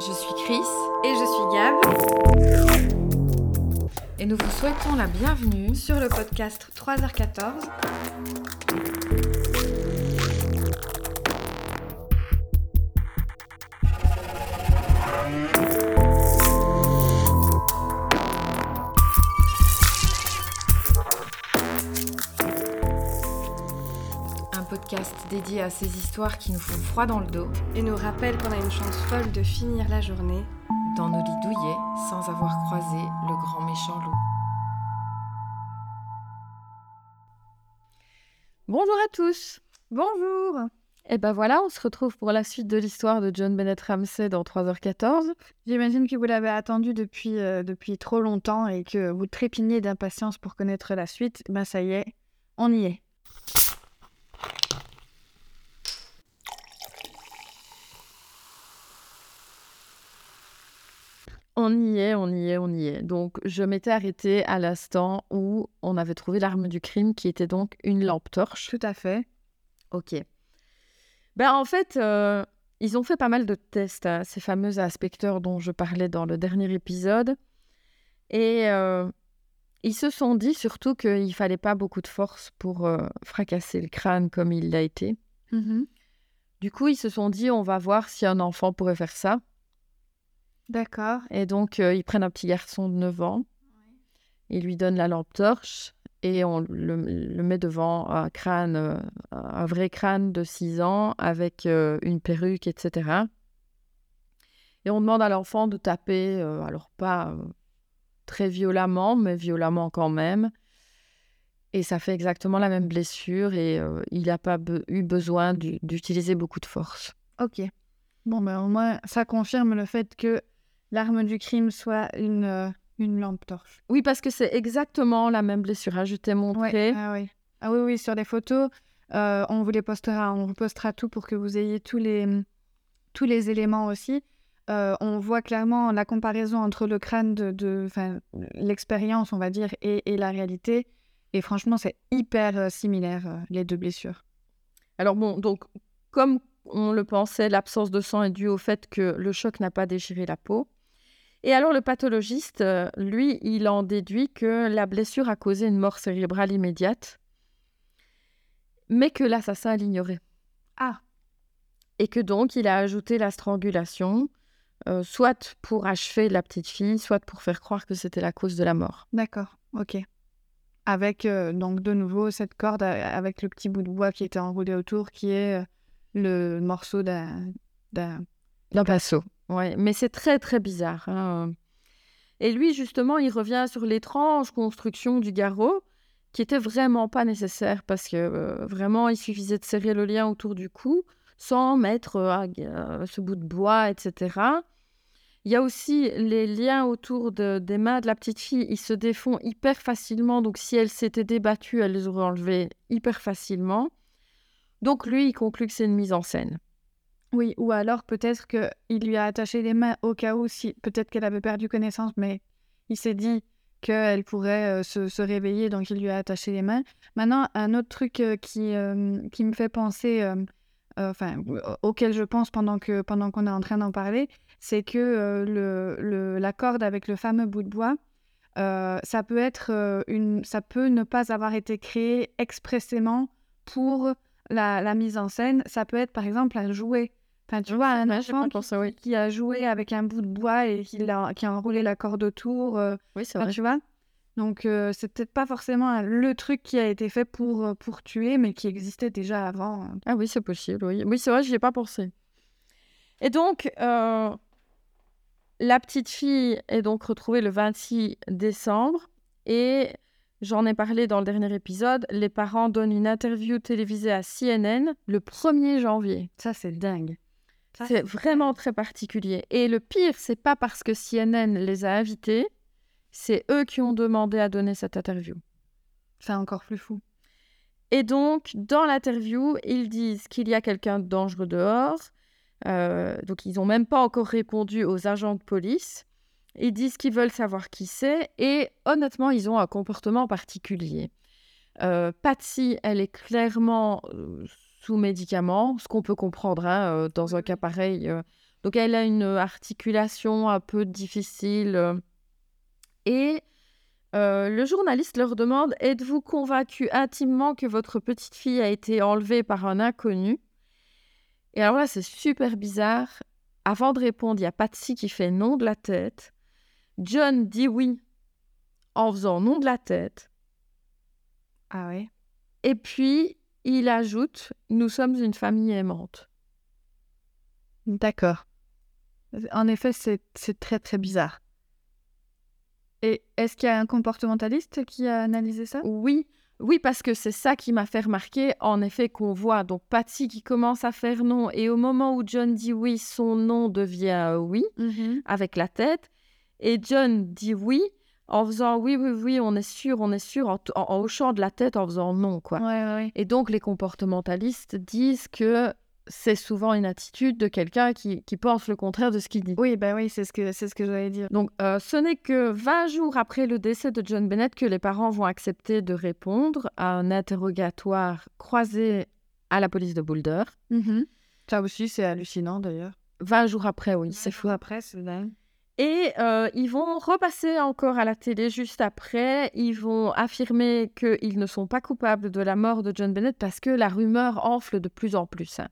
Je suis Chris Et je suis Gab. Et nous vous souhaitons la bienvenue sur le podcast 3h14. Dédié à ces histoires qui nous font froid dans le dos et nous rappellent qu'on a une chance folle de finir la journée dans nos lits douillets sans avoir croisé le grand méchant loup. Bonjour à tous. Bonjour. Et ben voilà, on se retrouve pour la suite de l'histoire de John Bennett Ramsey dans 3h14. J'imagine que vous l'avez attendu depuis, euh, depuis trop longtemps et que vous trépignez d'impatience pour connaître la suite. Ben ça y est, on y est. On y est, on y est, on y est. Donc, je m'étais arrêtée à l'instant où on avait trouvé l'arme du crime, qui était donc une lampe torche. Tout à fait. Ok. Ben, en fait, euh, ils ont fait pas mal de tests, à hein, ces fameux inspecteurs dont je parlais dans le dernier épisode. Et euh, ils se sont dit surtout qu'il fallait pas beaucoup de force pour euh, fracasser le crâne comme il l'a été. Mmh du coup, ils se sont dit, on va voir si un enfant pourrait faire ça. D'accord. Et donc, euh, ils prennent un petit garçon de 9 ans, ils lui donnent la lampe torche et on le, met devant un crâne, euh, un vrai crâne de 6 ans avec euh, une perruque, etc. Et on demande à l'enfant de taper, alors pas très violemment, mais violemment quand même. Et ça fait exactement la même blessure et il n'a pas eu besoin d'utiliser beaucoup de force. Ok. Bon, ben au moins, ça confirme le fait que l'arme du crime soit une, euh, une lampe torche. Oui, parce que c'est exactement la même blessure. Hein, je t'ai montré. Ah, oui. ah oui, oui, sur les photos, euh, on vous les postera. On vous postera tout pour que vous ayez tous les, tous les éléments aussi. Euh, on voit clairement la comparaison entre le crâne de, de l'expérience, on va dire, et, et, la réalité. Et franchement, c'est hyper similaire, les deux blessures. Alors bon, donc, comme on le pensait, l'absence de sang est due au fait que le choc n'a pas déchiré la peau. Et alors le pathologiste, lui, il en déduit que la blessure a causé une mort cérébrale immédiate, mais que l'assassin l'ignorait. Ah. Et que donc il a ajouté la strangulation, euh, soit pour achever la petite fille, soit pour faire croire que c'était la cause de la mort. D'accord, ok. Avec euh, donc de nouveau cette corde avec le petit bout de bois qui était enroulé autour, qui est le morceau d'un d'un pinceau. Ouais, mais c'est très très bizarre. Hein. Et lui, justement, il revient sur l'étrange construction du garrot, qui était vraiment pas nécessaire parce que euh, vraiment, il suffisait de serrer le lien autour du cou sans mettre euh, euh, ce bout de bois, etc. Il y a aussi les liens autour de, des mains de la petite fille, ils se défont hyper facilement. Donc, si elle s'était débattue, elle les aurait enlevés hyper facilement. Donc, lui, il conclut que c'est une mise en scène. Oui, ou alors peut-être qu'il lui a attaché les mains au cas où, si peut-être qu'elle avait perdu connaissance, mais il s'est dit qu'elle pourrait euh, se, réveiller, donc il lui a attaché les mains. Maintenant, un autre truc qui, qui me fait penser, enfin, auquel je pense pendant que pendant qu'on est en train d'en parler, c'est que le, la corde avec le fameux bout de bois, ça peut être une, ça peut ne pas avoir été créé expressément pour la, la mise en scène. Ça peut être par exemple un jouet tu vois, un enfant qui, a joué avec un bout de bois et qui a, qui a enroulé la corde autour. Euh, oui, c'est vrai. Tu vois Donc, euh, c'est peut-être pas forcément le truc qui a été fait pour, pour tuer, mais qui existait déjà avant. Ah oui, c'est possible, oui. Oui, c'est vrai, j'y ai pas pensé. Et donc, la petite fille est donc retrouvée le 26 décembre et J'en ai parlé dans le dernier épisode. Les parents donnent une interview télévisée à CNN le 1er janvier. Ça, c'est dingue. C'est vraiment très particulier. Et le pire, c'est pas parce que CNN les a invités, c'est eux qui ont demandé à donner cette interview. C'est encore plus fou. Et donc, dans l'interview, ils disent qu'il y a quelqu'un de dangereux dehors. Euh, donc, ils n'ont même pas encore répondu aux agents de police. Ils disent qu'ils veulent savoir qui c'est. Et honnêtement, ils ont un comportement particulier. Euh, Patsy, elle est clairement euh, sous médicaments, ce qu'on peut comprendre hein, dans un cas pareil, Donc elle a une articulation un peu difficile. Et euh, le journaliste leur demande Êtes-vous convaincu intimement que votre petite fille a été enlevée par un inconnu? Et alors là, c'est super bizarre. Avant de répondre, il y a Patsy qui fait non de la tête. John dit oui en faisant non de la tête. Ah ouais. Et puis, il ajoute Nous sommes une famille aimante. D'accord. En effet, c'est très très bizarre. Et est-ce qu'il y a un comportementaliste qui a analysé ça? Oui, oui, parce que c'est ça qui m'a fait remarquer, en effet, qu'on voit donc Patsy qui commence à faire non, et au moment où John dit oui, son non devient oui, avec la tête, et John dit oui, en faisant oui, oui, oui, on est sûr, on est sûr, en, t- en- en hochant de la tête, en faisant non, quoi. Ouais, ouais, ouais. Et donc, les comportementalistes disent que c'est souvent une attitude de quelqu'un qui, qui pense le contraire de ce qu'il dit. Oui, bah oui, c'est ce que c'est ce que j'allais dire. Donc, euh, ce n'est que 20 jours après le décès de John Bennett que les parents vont accepter de répondre à un interrogatoire croisé à la police de Boulder. Mhm. Ça aussi, c'est hallucinant d'ailleurs. 20 jours après, oui, c'est fou. après, c'est dingue. Et euh, ils vont repasser encore à la télé juste après. Ils vont affirmer qu'ils ne sont pas coupables de la mort de John Bennett parce que la rumeur enfle de plus en plus. hein.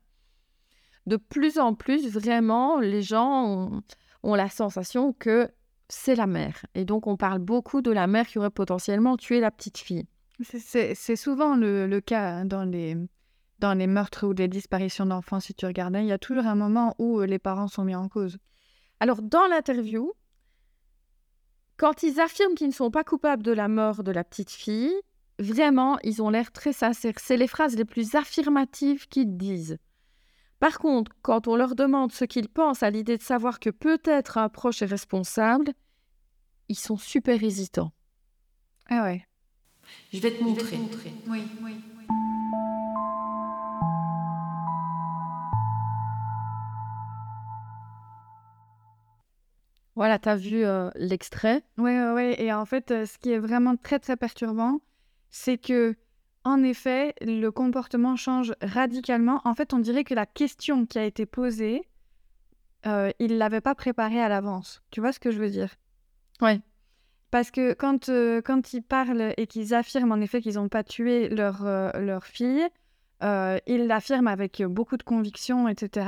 De plus en plus, vraiment, les gens ont, ont la sensation que c'est la mère. Et donc, on parle beaucoup de la mère qui aurait potentiellement tué la petite fille. C'est- souvent le, le cas hein, dans les, dans les meurtres ou les disparitions d'enfants, si tu regardes. hein. Il y a toujours un moment où euh, les parents sont mis en cause. Alors, dans l'interview, quand ils affirment qu'ils ne sont pas coupables de la mort de la petite fille, vraiment, ils ont l'air très sincères. C'est les phrases les plus affirmatives qu'ils disent. Par contre, quand on leur demande ce qu'ils pensent à l'idée de savoir que peut-être un proche est responsable, ils sont super hésitants. Ah ouais. Je vais te montrer. Oui, oui. Voilà, t'as vu euh, l'extrait Oui, oui, oui. Et en fait, euh, ce qui est vraiment très, très perturbant, c'est que, en effet, le comportement change radicalement. En fait, on dirait que la question qui a été posée, euh, il ne l'avait pas préparée à l'avance. Tu vois ce que je veux dire? Ouais. Parce que quand, euh, quand ils parlent et qu'ils affirment en effet qu'ils n'ont pas tué leur, euh, leur fille, euh, ils l'affirment avec beaucoup de conviction, etc.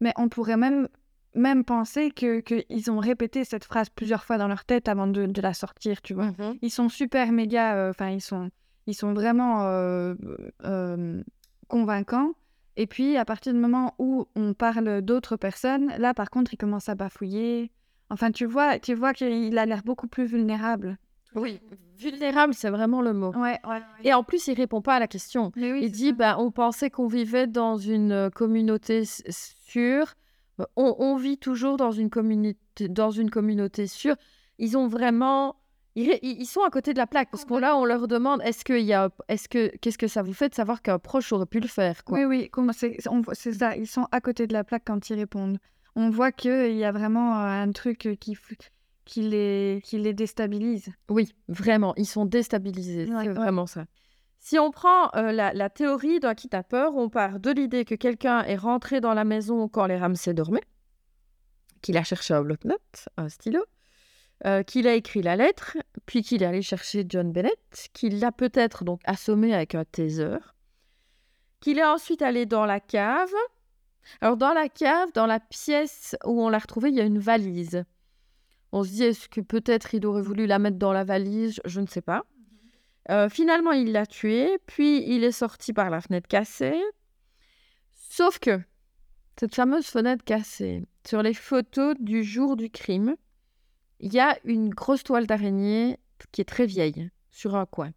Mais on pourrait même, même penser que qu'ils ont répété cette phrase plusieurs fois dans leur tête avant de, de la sortir, tu vois. Ils sont super méga, enfin ils sont, ils sont vraiment euh, euh, convaincants. Et puis à partir du moment où on parle d'autres personnes, là par contre ils commencent à bafouiller. Enfin tu vois, tu vois qu'il a l'air beaucoup plus vulnérable. Oui. Vulnérable, c'est vraiment le mot. Ouais, ouais. Et en plus, il répond pas à la question. Oui, Il dit, bah, on pensait qu'on vivait dans une euh, communauté sûre. Euh, On, on vit toujours dans une, communauté, dans une communauté sûre. Ils ont vraiment... Ils, sont à côté de la plaque. Parce que là, on leur demande, est-ce qu'il y a... Est-ce que... Qu'est-ce que ça vous fait de savoir qu'un proche aurait pu le faire quoi? Oui, oui, c'est ça. Ils sont à côté de la plaque quand ils répondent. On voit qu'il y a vraiment euh, un truc euh, qui, qui, les, qui les déstabilise. Oui, vraiment, ils sont déstabilisés. Ouais, c'est ouais. vraiment ça. Si on prend euh, la, la théorie d'un kidnappeur, on part de l'idée que quelqu'un est rentré dans la maison quand les Ramsay dormaient, qu'il a cherché un bloc-notes, un stylo, euh, qu'il a écrit la lettre, puis qu'il est allé chercher John Bennett, qu'il l'a peut-être donc assommé avec un taser, qu'il est ensuite allé dans la cave. Alors dans la cave, dans la pièce où on l'a retrouvé, il y a une valise. On se dit, est-ce que peut-être il aurait voulu la mettre dans la valise? Je ne sais pas. Euh, finalement, il l'a tué, puis il est sorti par la fenêtre cassée. Sauf que cette fameuse fenêtre cassée, sur les photos du jour du crime, il y a une grosse toile d'araignée qui est très vieille sur un coin.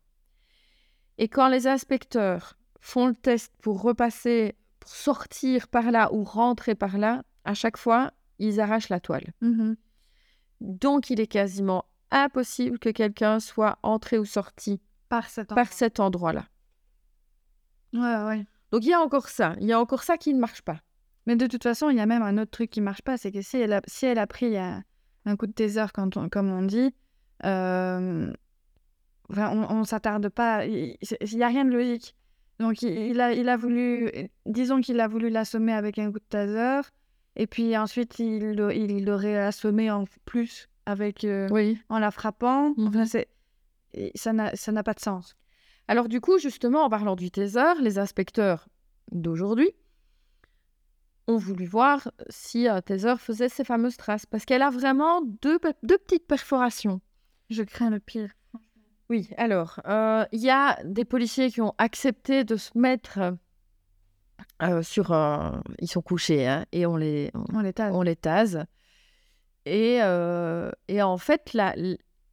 Et quand les inspecteurs font le test pour repasser, pour sortir par là ou rentrer par là, à chaque fois, ils arrachent la toile. Mhm. Donc, il est quasiment impossible que quelqu'un soit entré ou sorti Par cet par cet endroit-là. Ouais, ouais. Donc, il y a encore ça. Il y a encore ça qui ne marche pas. Mais de toute façon, il y a même un autre truc qui marche pas, c'est que si elle a, si elle a pris un coup de taser, quand on- comme on dit, euh, on, on s'attarde pas, il n'y a rien de logique. Donc il, il a, il a voulu, disons qu'il a voulu l'assommer avec un coup de taser, Et puis ensuite, il, il l'aurait assommé en plus avec, euh, Oui. en la frappant. Enfin, Mhm. c'est- ça n'a pas de sens. Alors du coup, justement, en parlant du taser, les inspecteurs d'aujourd'hui ont voulu voir si taser faisait ces fameuses traces, parce qu'elle a vraiment deux, deux petites perforations. Je crains le pire. Oui, alors, euh, il y a des policiers qui ont accepté de se mettre euh, sur un... Ils sont couchés, hein, et on les, on, On les tase. on les tase. Et, euh, et en fait, la-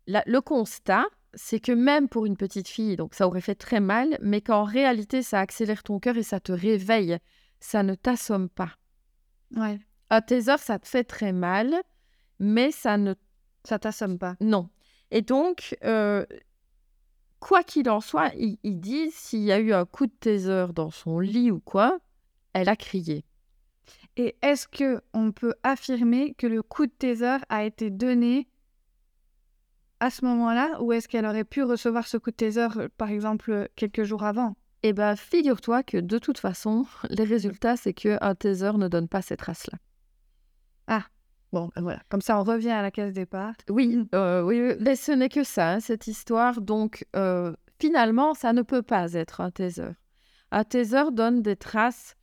la- le constat, c'est que même pour une petite fille, donc ça aurait fait très mal, mais qu'en réalité, ça accélère ton cœur et ça te réveille. Ça ne t'assomme pas. Ouais. Un taser, ça te fait très mal, mais ça ne Ça t'assomme pas. non. Et donc, euh, quoi qu'il en soit, il, il dit s'il y a eu un coup de taser dans son lit ou quoi, elle a crié. Et est-ce que on peut affirmer que le coup de taser a été donné à ce moment-là ou est-ce qu'elle aurait pu recevoir ce coup de taser, euh, par exemple, quelques jours avant? Eh bien, figure-toi que de toute façon, les résultats, c'est qu'un taser ne donne pas ces traces-là. Bon, ben voilà. Comme ça, on revient à la case départ. Oui, euh, oui, oui, mais ce n'est que ça, hein, cette histoire. Donc, euh, finalement, ça ne peut pas être un taser. Un taser donne des traces,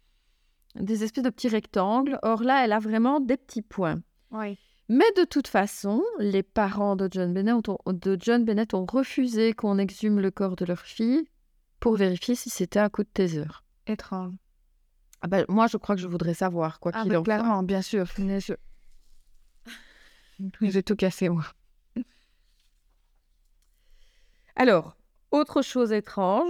des espèces de petits rectangles. Or là, elle a vraiment des petits points. Oui. Mais de toute façon, les parents de John Bennett ont, de John Bennett ont refusé qu'on exhume le corps de leur fille pour vérifier si c'était un coup de taser. Étrange. Ah ben, moi, je crois que je voudrais savoir, quoi Ah, qu'il ben, en soit. clairement, bien sûr. Mais je... J'ai tout cassé, moi. Alors, autre chose étrange,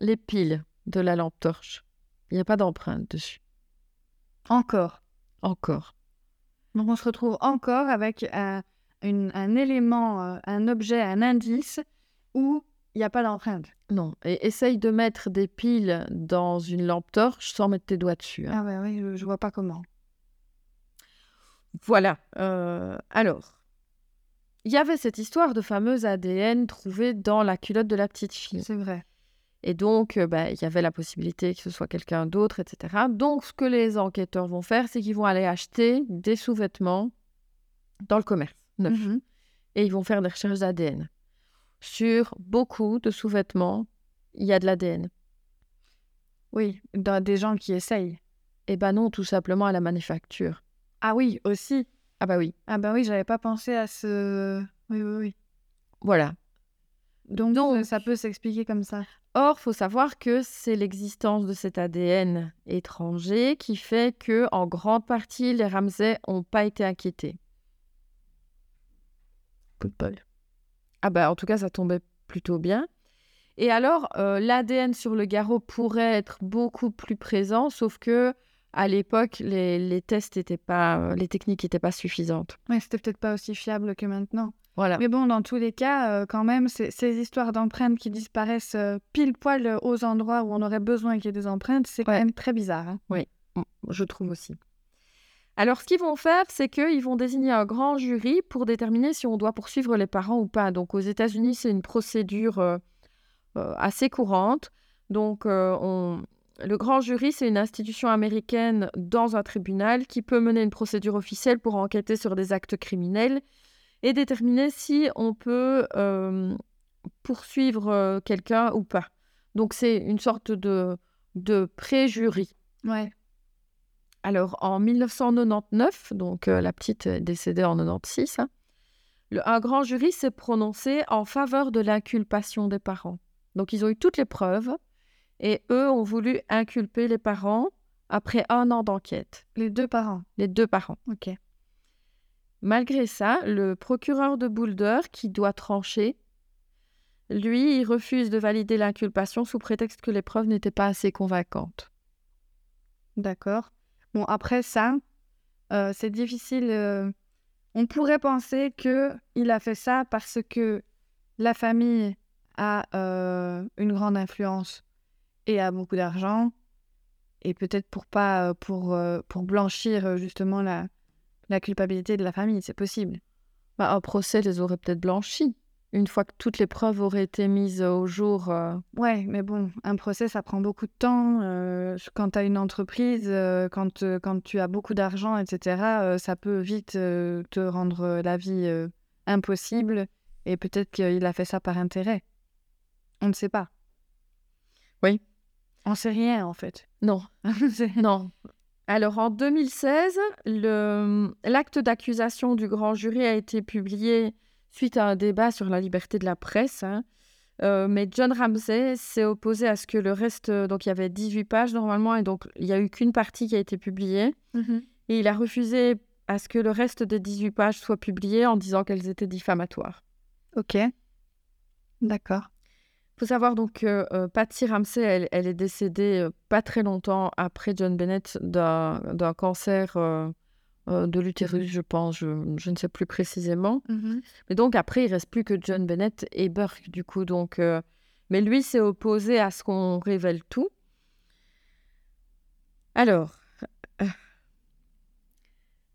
les piles de la lampe torche. Il n'y a pas d'empreinte dessus. Encore. Encore. Donc, on se retrouve encore avec un, une- un élément, euh, un objet, un indice où il n'y a pas d'empreinte. Non. Et essaye de mettre des piles dans une lampe torche sans mettre tes doigts dessus. hein. Ah, ouais, oui, je, je vois pas comment. Voilà. euh, alors, il y avait cette histoire de fameuse ADN trouvée dans la culotte de la petite fille. C'est vrai. Et donc, euh, bah, il y avait la possibilité que ce soit quelqu'un d'autre, etc. Donc, ce que les enquêteurs vont faire, c'est qu'ils vont aller acheter des sous-vêtements dans le commerce neuf. Mhm. Et ils vont faire des recherches d'ADN. Sur beaucoup de sous-vêtements, il y a de l'ADN. Oui, dans des gens qui essayent. Eh ben non, tout simplement à la manufacture. Ah oui, aussi. Ah bah oui, Ah bah oui, j'avais pas pensé à ce... Oui, oui, oui. voilà. Donc, Donc- euh, ça peut s'expliquer comme ça. Or, faut savoir que c'est l'existence de cet ADN étranger qui fait que, en grande partie, les Ramsay n'ont pas été inquiétés. Coup de bol. Ah bah en tout cas, ça tombait plutôt bien. Et alors, euh, l'ADN sur le garrot pourrait être beaucoup plus présent, sauf que à l'époque, les, les tests étaient pas, euh, les techniques n'étaient pas suffisantes. Ouais, c'était peut-être pas aussi fiable que maintenant. Voilà. Mais bon, dans tous les cas, euh, quand même, ces histoires d'empreintes qui disparaissent euh, pile poil aux endroits où on aurait besoin qu'il y ait des empreintes, c'est quand même très bizarre. hein. Mm, Je trouve aussi. Alors, ce qu'ils vont faire, c'est qu'ils vont désigner un grand jury pour déterminer si on doit poursuivre les parents ou pas. Donc, aux États-Unis, c'est une procédure euh, euh, assez courante. Donc, euh, le grand jury, c'est une institution américaine dans un tribunal qui peut mener une procédure officielle pour enquêter sur des actes criminels et déterminer si on peut poursuivre quelqu'un ou pas. Donc, c'est une sorte de, de pré-jury. Ouais. Alors, en 1999, donc euh, la petite est décédée en 96, hein, le- un grand jury s'est prononcé en faveur de l'inculpation des parents. Donc, ils ont eu toutes les preuves et eux ont voulu inculper les parents après un an d'enquête, Les deux parents. les deux parents. Ok. Malgré ça, le procureur de Boulder, qui doit trancher, lui, il refuse de valider l'inculpation sous prétexte que les preuves n'étaient pas assez convaincantes. D'accord. Bon, après ça, euh, c'est difficile. euh, On pourrait penser que il a fait ça parce que la famille a euh, une grande influence et a beaucoup d'argent, et peut-être pour pas pour pour blanchir justement la la culpabilité de la famille, c'est possible. Bah, un procès les aurait peut-être blanchis. Une fois que toutes les preuves auraient été mises au jour. euh, Ouais, mais bon, un procès, ça prend beaucoup de temps. euh, quand tu as une entreprise, euh, quand, euh, quand tu as beaucoup d'argent, etc., euh, ça peut vite euh, te rendre euh, la vie euh, impossible. Et peut-être qu'il a fait ça par intérêt. On ne sait pas. Oui. On sait rien, en fait. Non, non. Alors en 2016, le- l'acte d'accusation du grand jury a été publié suite à un débat sur la liberté de la presse. hein. Euh, mais John Ramsey s'est opposé à ce que le reste, donc il y avait 18 pages normalement, et donc il n'y a eu qu'une partie qui a été publiée. Et il a refusé à ce que le reste des 18 pages soit publié en disant qu'elles étaient diffamatoires. Ok. D'accord. Il faut savoir donc que euh, Patsy Ramsey, elle, elle est décédée euh, pas très longtemps après John Bennett d'un d'un cancer euh, euh, de l'utérus, je pense, je, je ne sais plus précisément. Mais donc après, il reste plus que John Bennett et Burke, du coup. Donc, euh, Mais lui s'est opposé à ce qu'on révèle tout. Alors, euh,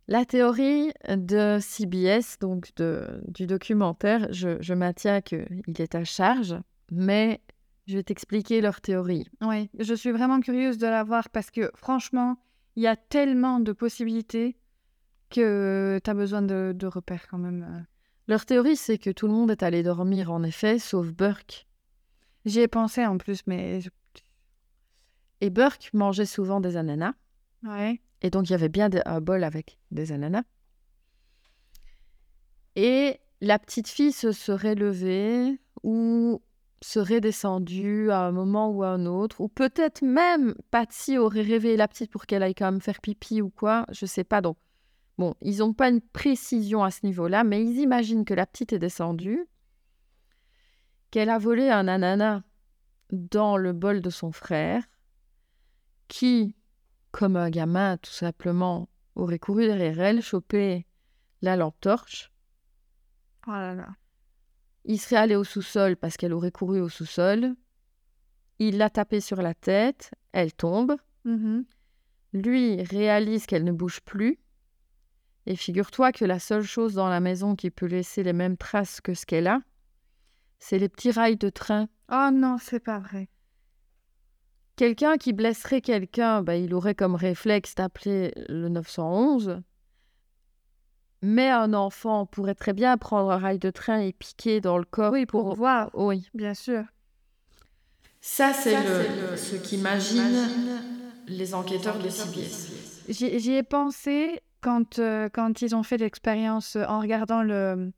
la théorie de CBS, donc de, du documentaire, je, je maintiens qu'il est à charge, mais je vais t'expliquer leur théorie. Oui, je suis vraiment curieuse de la voir parce que franchement, il y a tellement de possibilités que tu as besoin de, de repères quand même. euh. Leur théorie, c'est que tout le monde est allé dormir, en effet, sauf Burke. J'y ai pensé en plus, mais. Et Burke mangeait souvent des ananas. Ouais. Et donc, il y avait bien un bol avec des ananas. Et la petite fille se serait levée ou serait descendue à un moment ou à un autre. Ou peut-être même Patsy aurait réveillé la petite pour qu'elle aille quand même faire pipi ou quoi. Je sais pas. Donc, bon, ils n'ont pas une précision à ce niveau-là, mais ils imaginent que la petite est descendue, qu'elle a volé un ananas dans le bol de son frère, qui, comme un gamin, tout simplement, aurait couru derrière elle, chopé la lampe torche. Oh là là. Il serait allé au sous-sol parce qu'elle aurait couru au sous-sol. Il l'a tapée sur la tête, elle tombe. Mhm. Lui réalise qu'elle ne bouge plus. Et figure-toi que la seule chose dans la maison qui peut laisser les mêmes traces que ce qu'elle a, c'est les petits rails de train. Oh non, c'est pas vrai. Quelqu'un qui blesserait quelqu'un, bah, il aurait comme réflexe d'appeler le 911. Mais un enfant pourrait très bien prendre un rail de train et piquer dans le corps. Oui, pour voir, Oui. bien sûr. Ça, c'est le, ce qu'imaginent les enquêteurs de CBS. J'y ai pensé quand, euh, quand ils ont fait l'expérience euh, en regardant le,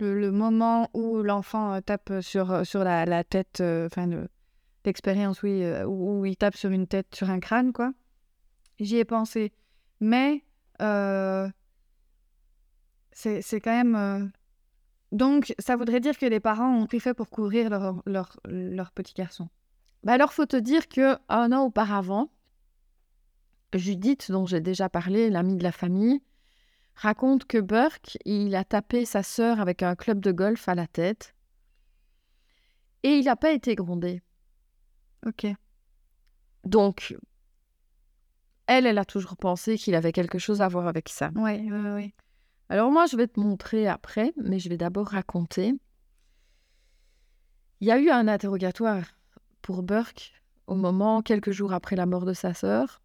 le, moment où l'enfant euh, tape sur, sur la, la tête, enfin le- l'expérience, oui, euh, où, il tape sur une tête, sur un crâne, quoi. J'y ai pensé. Mais c'est quand même... Donc, ça voudrait dire que les parents ont tout fait pour couvrir leur, leur, leur petit garçon. Bah alors, faut te dire que un an auparavant, Judith, dont j'ai déjà parlé, l'amie de la famille, raconte que Burke, il a tapé sa sœur avec un club de golf à la tête et il n'a pas été grondé. Ok. Donc, elle, elle a toujours pensé qu'il avait quelque chose à voir avec ça. Ouais, ouais, ouais. Alors moi, je vais te montrer après, mais je vais d'abord raconter. Il y a eu un interrogatoire pour Burke au moment, quelques jours après la mort de sa sœur,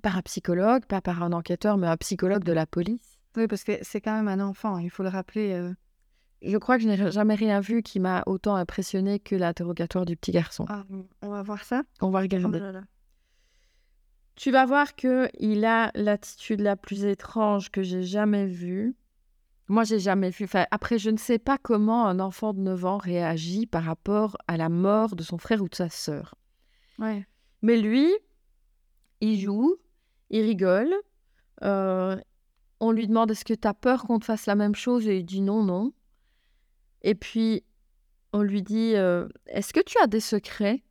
par un psychologue, pas par un enquêteur, mais un psychologue de la police. Oui, parce que c'est quand même un enfant, il faut le rappeler. euh. Je crois que je n'ai jamais rien vu qui m'a autant impressionné que l'interrogatoire du petit garçon. Ah, on va voir ça? On va Oh regarder. là là. Tu vas voir que il a l'attitude la plus étrange que j'ai jamais vue. Moi, j'ai jamais vu. Enfin, après, je ne sais pas comment un enfant de 9 ans réagit par rapport à la mort de son frère ou de sa sœur. Ouais. Mais lui, il joue, il rigole. euh, on lui demande est-ce que tu as peur qu'on te fasse la même chose et il dit non, non. Et puis, on lui dit euh, est-ce que tu as des secrets?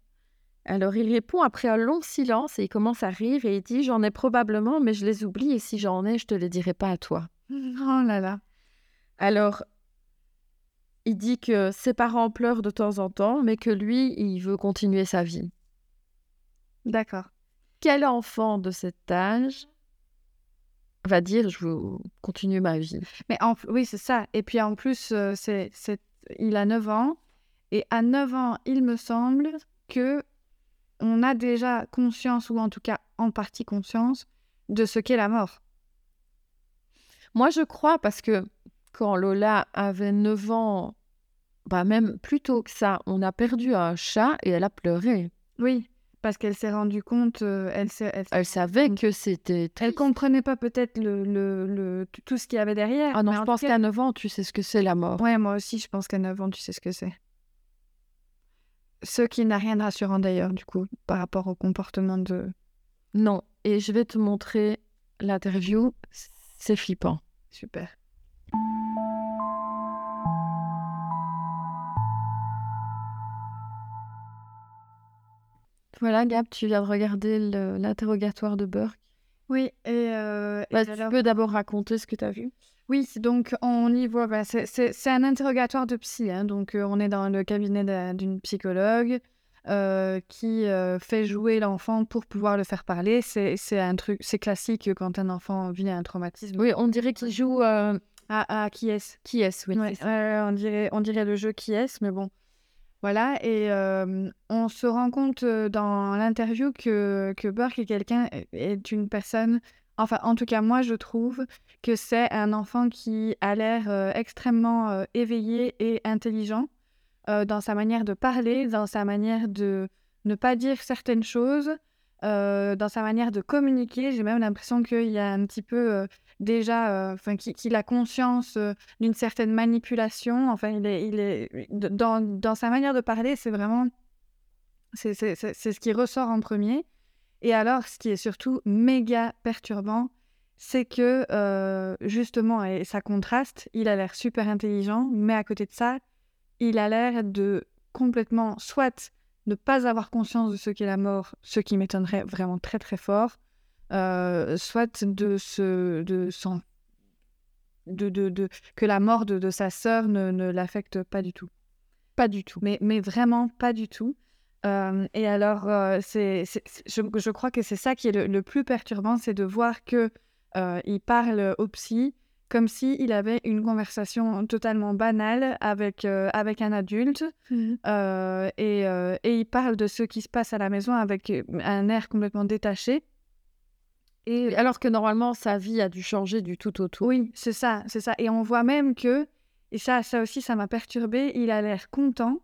Alors, il répond après un long silence et il commence à rire et il dit j'en ai probablement, mais je les oublie et si j'en ai, je te les dirai pas à toi. Oh là là. Alors, il dit que ses parents pleurent de temps en temps, mais que lui, il veut continuer sa vie. D'accord. Quel enfant de cet âge va dire je veux continuer ma vie? Mais en, oui, c'est ça. Et puis en plus, euh, c'est, il a 9 ans. Et à 9 ans, il me semble que on a déjà conscience, ou en tout cas en partie conscience, de ce qu'est la mort. Moi, je crois parce que quand Lola avait 9 ans, bah même plus tôt que ça, on a perdu un chat et elle a pleuré. Oui, parce qu'elle s'est rendue compte, euh, elle, s'est- elle, Elle savait que c'était elle comprenait pas peut-être le, le, le- tout- ce qu'il y avait derrière. Ah non, je en pense qu'à 9 ans, tu sais ce que c'est la mort. Ouais, moi aussi, je pense qu'à 9 ans, tu sais ce que c'est. Ce qui n'a rien de rassurant d'ailleurs, du coup, par rapport au comportement de. Non, et je vais te montrer l'interview. C'est flippant. Super. Voilà, Gab, tu viens de regarder l'interrogatoire de Burke. Oui, et, euh, et Bah, tu peux d'abord raconter ce que tu as vu Oui, donc on y voit, bah, c'est- un interrogatoire de psy, hein, donc euh, on est dans le cabinet d'un- d'une psychologue euh, qui euh, fait jouer l'enfant pour pouvoir le faire parler. C'est un truc, c'est classique quand un enfant vit un traumatisme. Oui, on dirait qu'il joue À, à qui est-ce? Qui est-ce, oui. Ouais, on dirait, on dirait le jeu qui est, mais bon. Voilà, et on se rend compte dans l'interview que, que Burke est quelqu'un, est une personne, enfin en tout cas moi je trouve que c'est un enfant qui a l'air extrêmement éveillé et intelligent dans sa manière de parler, dans sa manière de ne pas dire certaines choses, dans sa manière de communiquer. J'ai même l'impression qu'il y a un petit peu déjà, euh, enfin qu'il a conscience euh, d'une certaine manipulation. Enfin, il est, il est dans, dans sa manière de parler, c'est vraiment, c'est ce qui ressort en premier. Et alors, ce qui est surtout méga perturbant, c'est que euh, justement, et ça contraste, il a l'air super intelligent, mais à côté de ça, il a l'air de complètement, soit ne pas avoir conscience de ce qu'est la mort, ce qui m'étonnerait vraiment très très fort, euh, soit de se, de s'en- de, de, de- que la mort de, de sa sœur ne, ne l'affecte pas du tout. Pas du tout. Mais, mais vraiment pas du tout. Euh, et alors, euh, c'est, je, je crois que c'est ça qui est le, le plus perturbant, c'est de voir que il parle au psy comme s'il avait une conversation totalement banale avec, euh, avec un adulte. Euh, et, euh, et il parle de ce qui se passe à la maison avec un air complètement détaché. Et Alors que normalement, sa vie a dû changer du tout au tout. oui, c'est ça, c'est ça. Et on voit même que, et ça, ça aussi, ça m'a perturbé, il a l'air content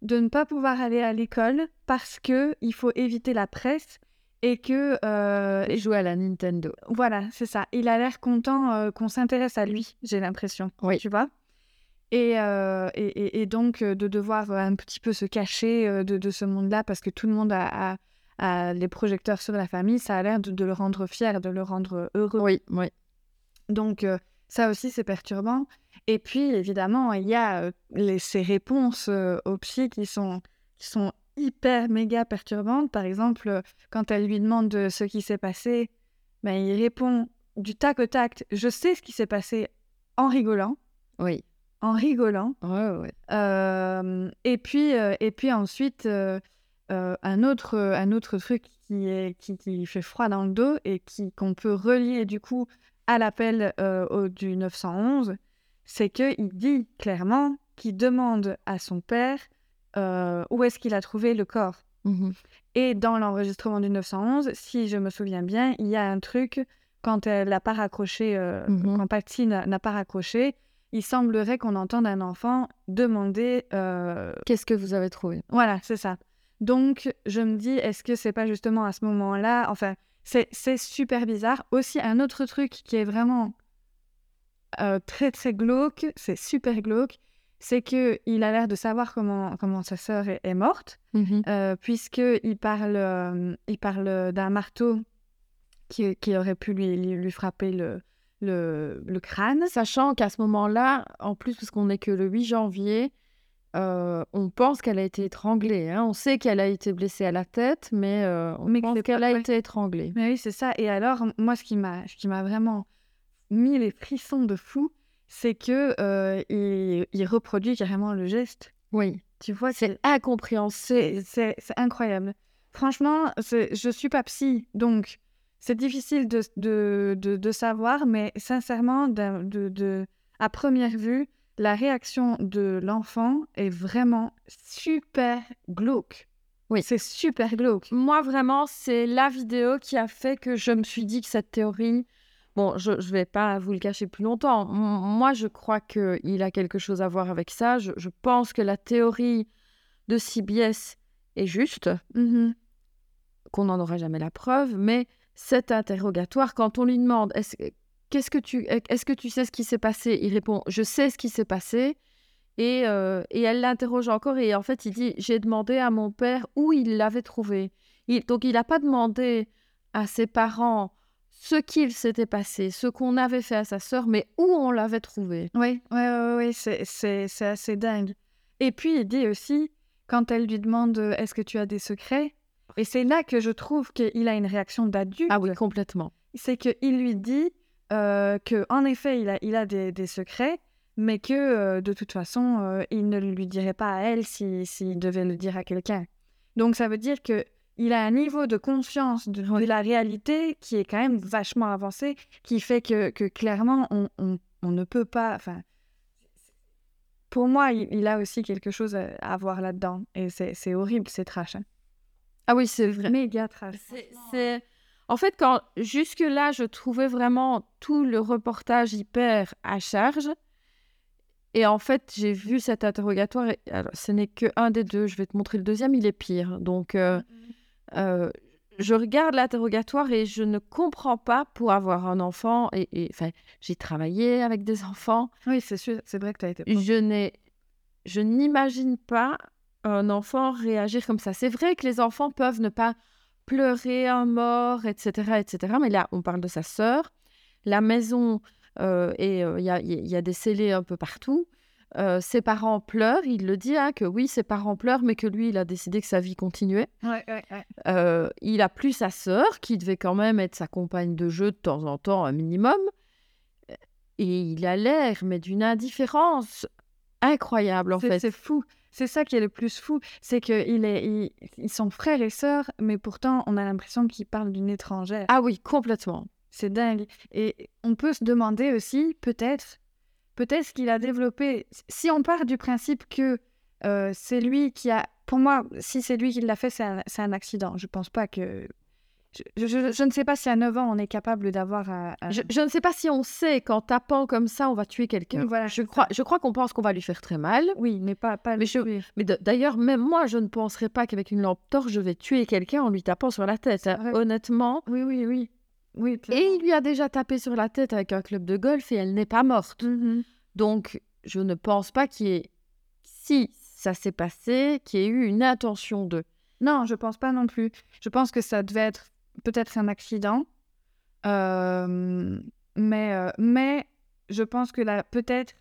de ne pas pouvoir aller à l'école parce que il faut éviter la presse et que euh, Et jouer à la Nintendo. voilà, c'est ça. Il a l'air content euh, qu'on s'intéresse à lui, j'ai l'impression. Oui. Tu vois et, euh, et, et- donc de devoir un petit peu se cacher de, de ce monde-là parce que tout le monde a, a- a les projecteurs sur la famille, ça a l'air de, de le rendre fier, de le rendre heureux. Oui, oui. Donc euh, ça aussi c'est perturbant. Et puis évidemment il y a euh, les, ces réponses euh, au psy qui sont, qui sont hyper méga perturbantes. Par exemple, euh, quand elle lui demande de ce qui s'est passé, ben, il répond du tac au tac, je sais ce qui s'est passé en rigolant, Oui. en rigolant. Ouais, ouais. Euh, et, puis, euh, et puis ensuite, euh, euh, un, autre, un autre truc qui, est, qui, qui fait froid dans le dos et qui, qu'on peut relier du coup à l'appel euh, au- du 911, c'est qu'il dit clairement qu'il demande à son père euh, où est-ce qu'il a trouvé le corps. Mhm. Et dans l'enregistrement du 911, si je me souviens bien, il y a un truc, quand elle n'a pas raccroché, euh, Mhm. quand Patsy n'a n'a pas raccroché, il semblerait qu'on entende un enfant demander... euh, Qu'est-ce que vous avez trouvé? Voilà, c'est ça. Donc, je me dis, est-ce que c'est pas justement à ce moment-là... Enfin, c'est c'est super bizarre. Aussi, un autre truc qui est vraiment euh, très, très glauque, c'est super glauque, c'est que il a l'air de savoir comment, comment sa sœur est, est morte Mhm. euh, puisqu'il parle, euh, il parle d'un marteau qui, qui aurait pu lui, lui, lui frapper le, le, le crâne. Sachant qu'à ce moment-là, en plus, parce qu'on n'est que le 8 janvier, euh, on pense qu'elle a été étranglée. hein. On sait qu'elle a été blessée à la tête, mais euh, on Mais pense qu'elle a ouais. été étranglée. Mais oui, c'est ça. Et alors, moi, ce qui m'a, ce qui m'a vraiment mis les frissons de fou, c'est que euh, il, il reproduit carrément le geste. Oui. Tu vois, C'est incompréhensible. c'est, incroyable. Franchement, je suis pas psy, donc c'est difficile de, de, de, de savoir, mais sincèrement, de, à première vue, la réaction de l'enfant est vraiment super glauque. Oui. C'est super glauque. Moi, vraiment, c'est la vidéo qui a fait que je me suis dit que cette théorie. Bon, je ne vais pas vous le cacher plus longtemps. Moi, je crois qu'il a quelque chose à voir avec ça. Je, je pense que la théorie de CBS est juste, Mhm. qu'on n'en aura jamais la preuve, mais cet interrogatoire, quand on lui demande qu'est-ce que tu est-ce que tu sais ce qui s'est passé, il répond je sais ce qui s'est passé. Et, euh, et elle l'interroge encore et en fait il dit j'ai demandé à mon père où il l'avait trouvé. Il- donc il n'a pas demandé à ses parents ce qu'il s'était passé, ce qu'on avait fait à sa sœur, mais où on l'avait trouvé. Oui, ouais, c'est, c'est, c'est assez dingue. Et puis, il dit aussi, quand elle lui demande euh, Est-ce que tu as des secrets? Et c'est là que je trouve qu'il a une réaction d'adulte. Ah oui, complètement. C'est qu'il lui dit euh, que en effet, il a, il a des, des secrets, mais que euh, de toute façon, euh, il ne lui dirait pas à elle s'il si, s'il devait le dire à quelqu'un. Donc, ça veut dire que il a un niveau de conscience de, de la réalité qui est quand même vachement avancé, qui fait que, que clairement, on, on, on ne peut pas. Enfin, pour moi, il, il a aussi quelque chose à, à voir là-dedans. Et c'est c'est horrible, c'est trash. hein. Ah oui, c'est vrai. Méga trash. C'est en fait quand jusque là je trouvais vraiment tout le reportage hyper à charge et en fait j'ai vu cet interrogatoire et alors, ce n'est que un des deux je vais te montrer le deuxième il est pire donc euh, euh, je regarde l'interrogatoire et je ne comprends pas pour avoir un enfant et, enfin j'ai travaillé avec des enfants Oui, c'est sûr, c'est vrai que tu as été. je n'ai je n'imagine pas un enfant réagir comme ça. C'est vrai que les enfants peuvent ne pas pleurer un mort, etc., etc. Mais là, on parle de sa sœur. La maison, euh, et il y, a, il y a des scellés un peu partout. Euh, ses parents pleurent. Il le dit, hein, que oui, ses parents pleurent, mais que lui, il a décidé que sa vie continuait. Ouais, ouais, ouais. Euh, il a plus sa sœur, qui devait quand même être sa compagne de jeu de temps en temps, un minimum. Et il a l'air, mais d'une indifférence incroyable, en fait. C'est fou. C'est ça qui est le plus fou, c'est qu'ils il, sont frères et sœurs, mais pourtant on a l'impression qu'ils parlent d'une étrangère. Ah oui, complètement. C'est dingue. Et on peut se demander aussi, peut-être, peut-être qu'il a développé. Si on part du principe que euh, c'est lui qui a. Pour moi, si c'est lui qui l'a fait, c'est un, un accident. Je pense pas que. Je, je- je ne sais pas si à 9 ans on est capable d'avoir un. Je, je ne sais pas si on sait qu'en tapant comme ça, on va tuer quelqu'un. Voilà, je crois, je crois qu'on pense qu'on va lui faire très mal. Oui, mais pas, pas le Mais. Mais d'ailleurs, même moi, je ne penserais pas qu'avec une lampe torche, je vais tuer quelqu'un en lui tapant sur la tête. hein. Honnêtement. Oui, oui, oui. Oui, Et il lui a déjà tapé sur la tête avec un club de golf et elle n'est pas morte. Mhm. Donc, je ne pense pas qu'il y ait, si ça s'est passé, qu'il y ait eu une intention de. Non, je pense pas non plus. Je pense que ça devait être peut-être un accident. Euh, mais, euh, mais je pense que là, peut-être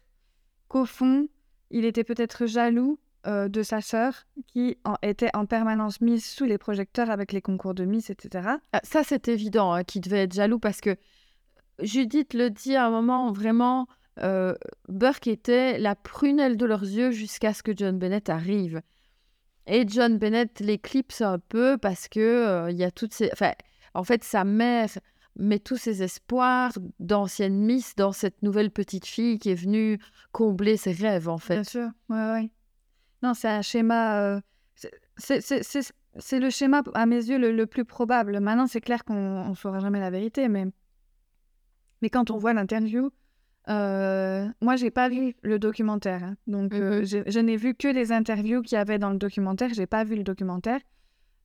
qu'au fond, il était peut-être jaloux euh, de sa sœur qui en- était en permanence mise sous les projecteurs avec les concours de Miss, etc. Ah, Ça, c'est évident hein, qu'il devait être jaloux parce que Judith le dit à un moment vraiment. Burke était la prunelle de leurs yeux jusqu'à ce que John Bennett arrive. Et John Bennett l'éclipse un peu parce que euh, il y a toutes ces. Enfin, en fait, sa mère met tous ses espoirs d'ancienne Miss dans cette nouvelle petite fille qui est venue combler ses rêves, en fait. Bien sûr, ouais, ouais. Non, c'est un schéma. euh, c'est- le schéma, à mes yeux, le, le plus probable. Maintenant, c'est clair qu'on ne saura jamais la vérité, mais, mais quand on voit l'interview, euh, moi, j'ai pas vu le documentaire. hein. donc, euh, Mhm. je n'ai vu que les interviews qu'il y avait dans le documentaire. J'ai pas vu le documentaire.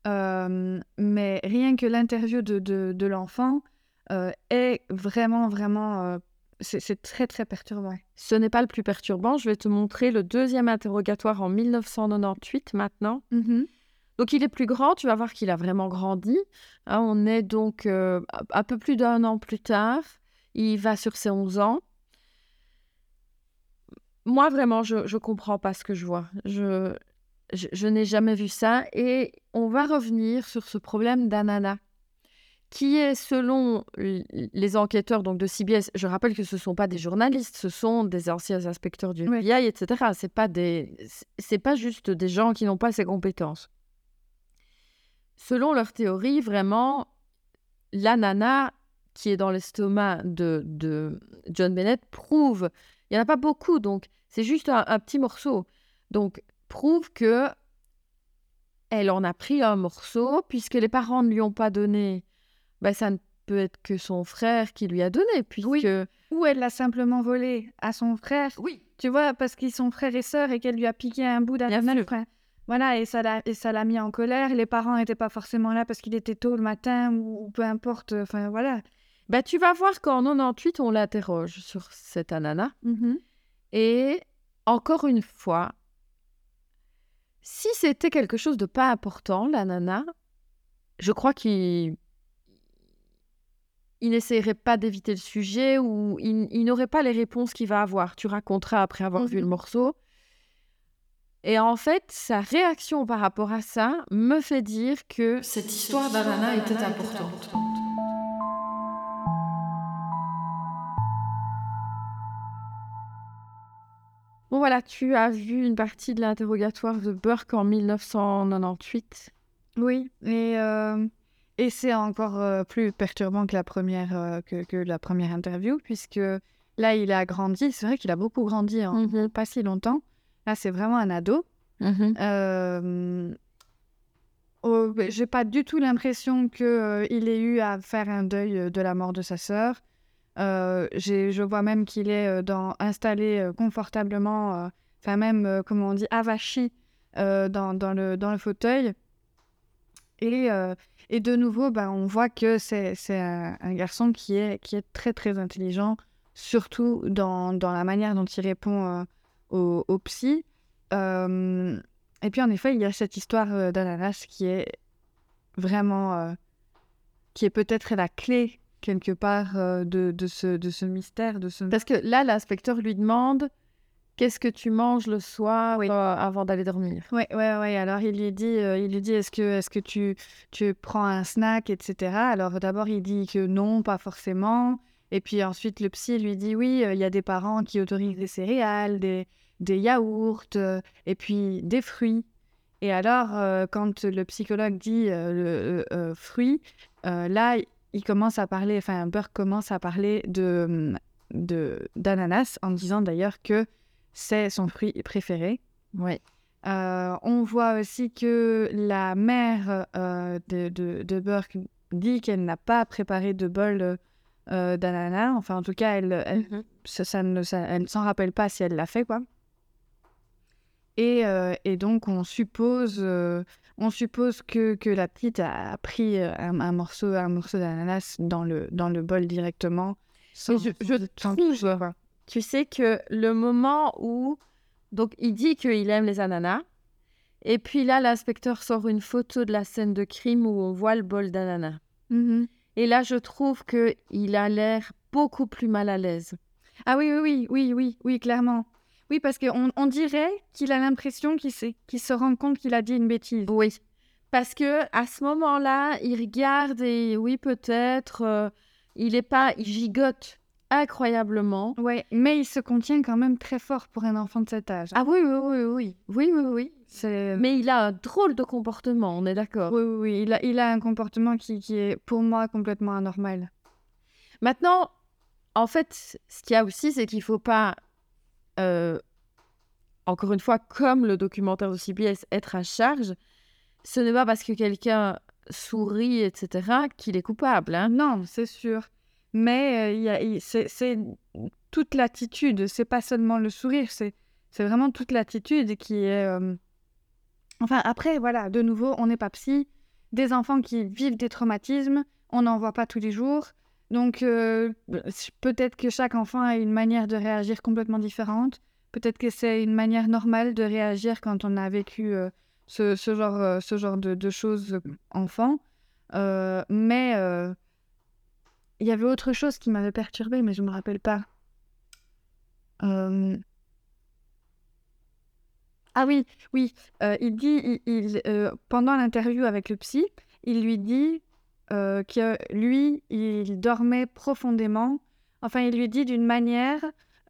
Euh, mais rien que l'interview de, de, de l'enfant euh, est vraiment, vraiment. c'est très, très perturbant. Ce n'est pas le plus perturbant. Je vais te montrer le deuxième interrogatoire en 1998 maintenant. Mhm. Donc il est plus grand, tu vas voir qu'il a vraiment grandi. Hein, on est donc un peu plus d'un an plus tard. Il va sur ses 11 ans. Moi, vraiment, je ne comprends pas ce que je vois. Je, je, je n'ai jamais vu ça. Et on va revenir sur ce problème d'Anana, qui est, selon les enquêteurs donc de CBS, je rappelle que ce ne sont pas des journalistes, ce sont des anciens inspecteurs du Oui. FBI, etc. Ce n'est pas, des- pas juste des gens qui n'ont pas ces compétences. Selon leur théorie, vraiment, la nana qui est dans l'estomac de, de John Bennett prouve Il n'y en a pas beaucoup, donc c'est juste un, un petit morceau. Donc, prouve que elle en a pris un morceau, puisque les parents ne lui ont pas donné. Ben, ça ne peut être que son frère qui lui a donné, puisque... Oui. Ou elle l'a simplement volé à son frère. Oui. Tu vois, parce qu'ils sont frères et sœurs et qu'elle lui a piqué un bout sûr. frère. Voilà, et ça l'a et ça l'a mis en colère. Les parents n'étaient pas forcément là parce qu'il était tôt le matin ou, ou peu importe. Enfin, voilà. Ben, tu vas voir qu'en 98, on l'interroge sur cet ananas. Et encore une fois, si c'était quelque chose de pas important, l'ananas, je crois qu'il il n'essayerait pas d'éviter le sujet ou il, il n'aurait pas les réponses qu'il va avoir. Tu raconteras après avoir vu Mhm. le morceau. Et en fait, sa réaction par rapport à ça me fait dire que cette histoire d'ananas était importante. Bon voilà, tu as vu une partie de l'interrogatoire de Burke en 1998. Oui, et, euh, et c'est encore euh, plus perturbant que la première, euh, que, que la première interview, puisque là, il a grandi. C'est vrai qu'il a beaucoup grandi en Mhm. pas si longtemps. Là, c'est vraiment un ado. Oh, ben, j'ai pas du tout l'impression que euh, il ait eu à faire un deuil de la mort de sa sœur. Euh, je vois même qu'il est euh, installé euh, confortablement, enfin même, comment on dit, avachi dans, le, fauteuil. Et, de nouveau, ben, on voit que c'est un, garçon qui est, très très intelligent, surtout dans, la manière dont il répond au, au psy. Et puis en effet, il y a cette histoire d'ananas qui est vraiment, qui est peut-être la clé quelque part euh, de, de, ce, de ce mystère, de ce... Parce que là, l'inspecteur lui demande Qu'est-ce que tu manges le soir Oui. euh, avant d'aller dormir? Ouais, ouais, ouais. Alors il lui dit, euh, il lui dit, est-ce que, est-ce que tu, tu prends un snack, etc. Alors d'abord il dit que non, pas forcément. Et puis ensuite le psy lui dit, oui, il y a des parents qui autorisent des céréales, des, des yaourts, et puis des fruits. Et alors euh, quand le psychologue dit euh, le euh, fruits, euh, là il commence à parler, enfin Burke commence à parler de de d'ananas en disant d'ailleurs que c'est son fruit préféré. Oui. Euh, on voit aussi que la mère euh, de, de, de Burke dit qu'elle n'a pas préparé de bol euh, d'ananas. Enfin, en tout cas, elle, elle, ça, ça ne, ne s'en rappelle pas si elle l'a fait, quoi. Et, et donc, on suppose, on suppose que, que la petite a pris euh, un, un morceau, un morceau d'ananas dans le, dans le bol directement. Sans, je- sans. Tu sais que le moment où. Donc, il dit qu'il aime les ananas. Et puis là, l'inspecteur sort une photo de la scène de crime où on voit le bol d'ananas. Mhm. Et là, je trouve que il a l'air beaucoup plus mal à l'aise. Ah oui, oui, oui, oui, oui, oui, clairement. Oui, parce qu'on on dirait qu'il a l'impression qu'il qu'il se rend compte qu'il a dit une bêtise. Oui. Parce que à ce moment-là, il regarde et oui, peut-être, euh, il est pas, il gigote incroyablement. Ouais, mais il se contient quand même très fort pour un enfant de cet âge. Ah oui, oui, oui, oui, oui, oui, oui. c'est... Mais il a un drôle de comportement, on est d'accord. Oui, oui, oui, il a, il a un comportement qui, qui est pour moi complètement anormal. Maintenant, en fait, ce qu'il y a aussi, c'est qu'il faut pas, encore une fois, comme le documentaire de CBS, être à charge. Ce n'est pas parce que quelqu'un sourit, etc., qu'il est coupable. Hein. Non, c'est sûr. Mais euh, c'est, toute l'attitude, c'est pas seulement le sourire, c'est, c'est vraiment toute l'attitude qui est... euh, Enfin, après, voilà, de nouveau, on n'est pas psy. Des enfants qui vivent des traumatismes, on n'en voit pas tous les jours. Donc, euh, peut-être que chaque enfant a une manière de réagir complètement différente. Peut-être que c'est une manière normale de réagir quand on a vécu euh, ce, ce genre, euh, ce genre de, choses enfant. Mais il y avait autre chose qui m'avait perturbée, mais je ne me rappelle pas. Ah oui, oui. il dit, il, pendant l'interview avec le psy, il lui dit euh, que lui, il dormait profondément. Enfin, il lui dit d'une manière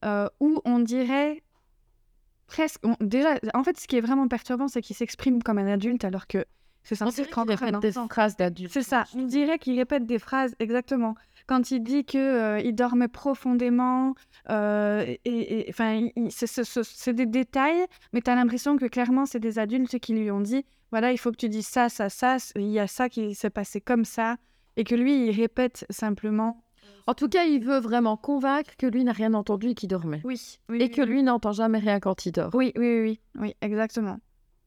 euh, où on dirait presque. on- déjà, en fait, ce qui est vraiment perturbant, c'est qu'il s'exprime comme un adulte alors que C'est On dirait qu'il rentrer répète des phrases d'adulte. C'est ça. On dirait qu'il répète des phrases exactement. Quand il dit que euh, il dormait profondément, euh, et, enfin, c'est des détails, mais tu as l'impression que clairement c'est des adultes qui lui ont dit, voilà, il faut que tu dises ça, ça, ça. Il y a ça qui s'est passé comme ça, et que lui il répète simplement. En tout cas, il veut vraiment convaincre que lui n'a rien entendu et qu'il dormait. Oui. oui Et que lui n'entend jamais rien quand il dort. Oui, oui, oui, oui, exactement.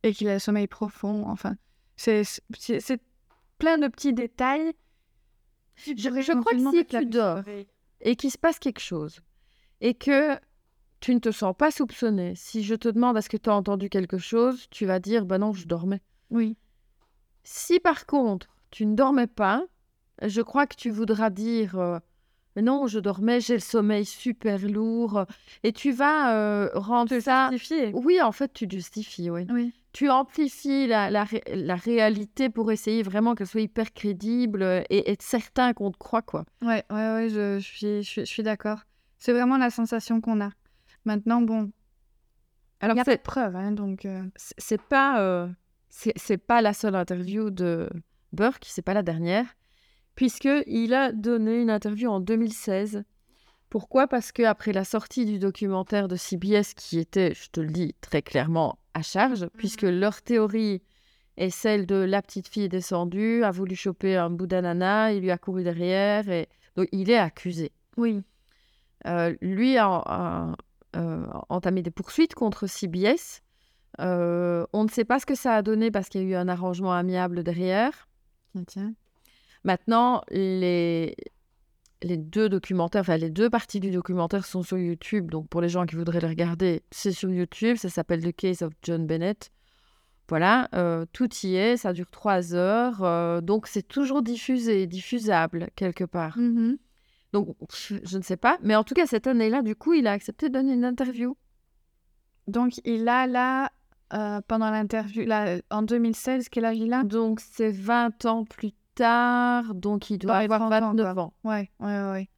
Et qu'il a le sommeil profond, enfin. C'est plein de petits détails. Je, je crois que si tu dors et qu'il se passe quelque chose et que tu ne te sens pas soupçonné, si je te demande est-ce que tu as entendu quelque chose, tu vas dire bah non, je dormais. Oui. Si par contre tu ne dormais pas, je crois que tu voudras dire euh, non, je dormais, j'ai le sommeil super lourd et tu vas euh, rendre ça. Justifié. Oui, en fait, tu justifies, oui. Oui. Tu amplifies la, la, ré- la réalité pour essayer vraiment qu'elle soit hyper crédible euh, et être certain qu'on te croit, quoi. Ouais, ouais, ouais, je, je suis, je suis, je suis d'accord. C'est vraiment la sensation qu'on a. Maintenant, bon, il Alors, n'y a pas c'est de preuves, hein, donc... euh, c'est- c'est pas euh, c'est pas la seule interview de Burke, c'est pas la dernière, puisque il a donné une interview en 2016. Pourquoi? Parce que après la sortie du documentaire de CBS, qui était, je te le dis très clairement, à charge, puisque leur théorie est celle de la petite fille descendue, a voulu choper un bout d'ananas, il lui a couru derrière, et donc il est accusé. Oui. Euh, lui a, a, euh, entamé des poursuites contre CBS. Euh, on ne sait pas ce que ça a donné parce qu'il y a eu un arrangement amiable derrière. Maintenant, les, les deux documentaires, enfin les deux parties du documentaire sont sur YouTube. Donc pour les gens qui voudraient les regarder, c'est sur YouTube. Ça s'appelle The Case of John Bennett. Voilà, euh, tout y est. Ça dure trois heures. euh, donc c'est toujours diffusé, diffusable quelque part. Mhm. Donc je ne sais pas. Mais en tout cas, cette année-là, du coup, il a accepté de donner une interview. Donc, il a là, euh, pendant l'interview, là, en 2016, quel âge il a Donc c'est 20 ans plus tard. Donc il doit Ouais, avoir 30 ans, 29 quoi. ans. Ouais, ouais, ouais.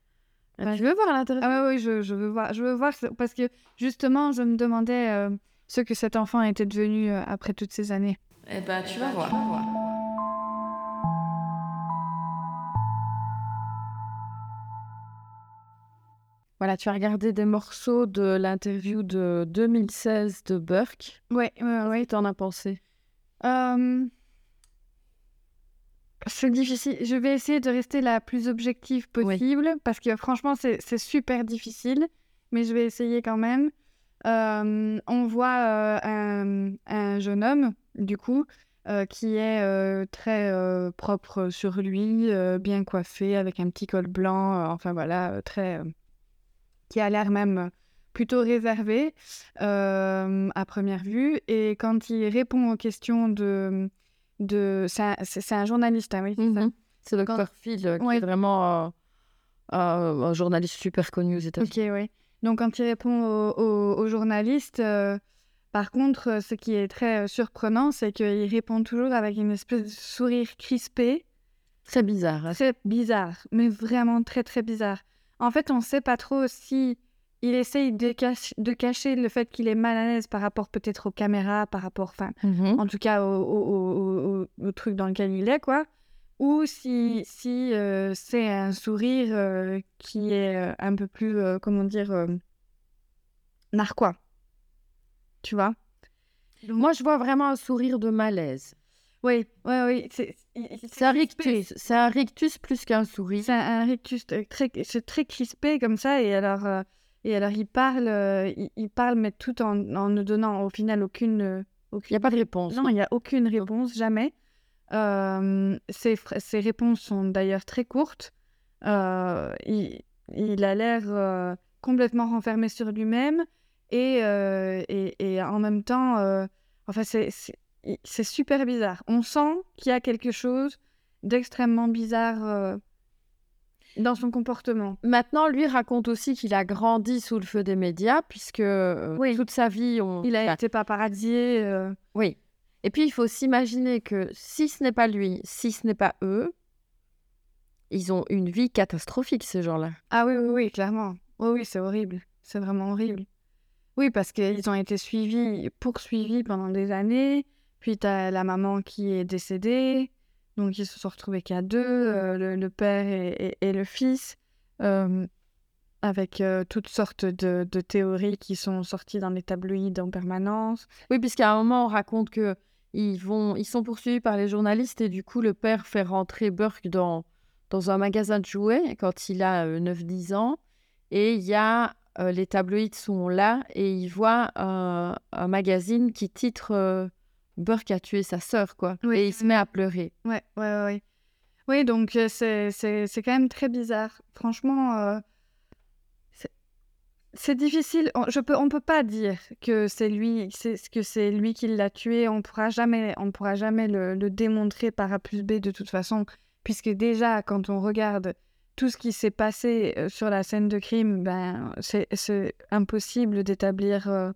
Ouais. Tu veux voir l'interview Ah ouais, oui, je, je veux voir. Je veux voir ce- parce que justement, je me demandais euh, ce que cet enfant était devenu euh, après toutes ces années. Eh ben, tu vas voir. Voilà, tu as regardé des morceaux de l'interview de 2016 de Burke. Ouais, ouais, ouais. T'en as pensé? Euh, C'est difficile. Je vais essayer de rester la plus objective possible parce que franchement, c'est super difficile, mais je vais essayer quand même. Euh, on voit euh, un, un jeune homme, du coup, euh, qui est très propre sur lui, bien coiffé, avec un petit col blanc, enfin voilà, très. Qui a l'air même plutôt réservé euh, à première vue. Et quand il répond aux questions de. de c'est un, c'est- c'est un journaliste, hein, oui. c'est ça Mhm. C'est Dr. Phil, euh, qui Ouais. est vraiment euh, un journaliste super connu aux États-Unis. Ok, oui. Donc, quand il répond aux au, au journalistes, euh, par contre, ce qui est très surprenant, c'est qu'il répond toujours avec une espèce de sourire crispé. Très bizarre. hein. Très bizarre, mais vraiment très, très bizarre. En fait, on ne sait pas trop si il essaye de, cache- de cacher le fait qu'il est mal à l'aise par rapport peut-être aux caméras, par rapport, enfin, Mhm. en tout cas au, au- au- au- au truc dans lequel il est, quoi. Ou si, si euh, c'est un sourire euh, qui est euh, un peu plus, euh, comment dire, narquois. Tu vois? Moi, je vois vraiment un sourire de malaise. Oui, oui, oui. C'est un rictus. C'est un rictus plus qu'un sourire. C'est un rictus euh, très, c'est très crispé comme ça. Et alors, euh, et alors il parle, euh, il, il parle, mais tout en, en ne donnant au final aucune, euh, Il aucune n'y a pas de réponse. Non, il n'y a aucune réponse, jamais. Ses, ses réponses sont d'ailleurs très courtes. Il, il a l'air complètement renfermé sur lui-même et, et, et en même temps, enfin, c'est, c'est, super bizarre. On sent qu'il y a quelque chose d'extrêmement bizarre euh, dans son comportement. Maintenant, lui raconte aussi qu'il a grandi sous le feu des médias, puisque euh, Oui. toute sa vie, on... Il a enfin, été paparazzié. euh, Oui. Et puis, il faut s'imaginer que si ce n'est pas lui, si ce n'est pas eux, ils ont une vie catastrophique, ces gens-là. Ah oui, oui, oui, clairement. Oui, oui, c'est horrible. C'est vraiment horrible. Oui, parce qu'ils ont été suivis, poursuivis pendant des années. Puis tu as la maman qui est décédée. Donc ils se sont retrouvés qu'à deux, euh, le, père et, le fils, euh, avec euh, toutes sortes de, théories qui sont sorties dans les tabloïds en permanence. Oui, puisqu'à un moment, on raconte que ils vont, ils sont poursuivis par les journalistes et du coup, le père fait rentrer Burke dans, dans un magasin de jouets quand il a euh, 9-10 ans. Et il y a, les tabloïds sont là et il voit un, magazine qui titre Burke a tué sa sœur, quoi. Oui. Et il se met à pleurer. Ouais, ouais, ouais. Oui, donc euh, c'est quand même très bizarre. Franchement, euh, c'est difficile. On, je peux, on peut pas dire que c'est lui, que c'est lui qui l'a tué. On pourra jamais, on pourra jamais le, le démontrer par A plus B de toute façon, puisque déjà quand on regarde tout ce qui s'est passé euh, sur la scène de crime, ben c'est c'est impossible d'établir euh,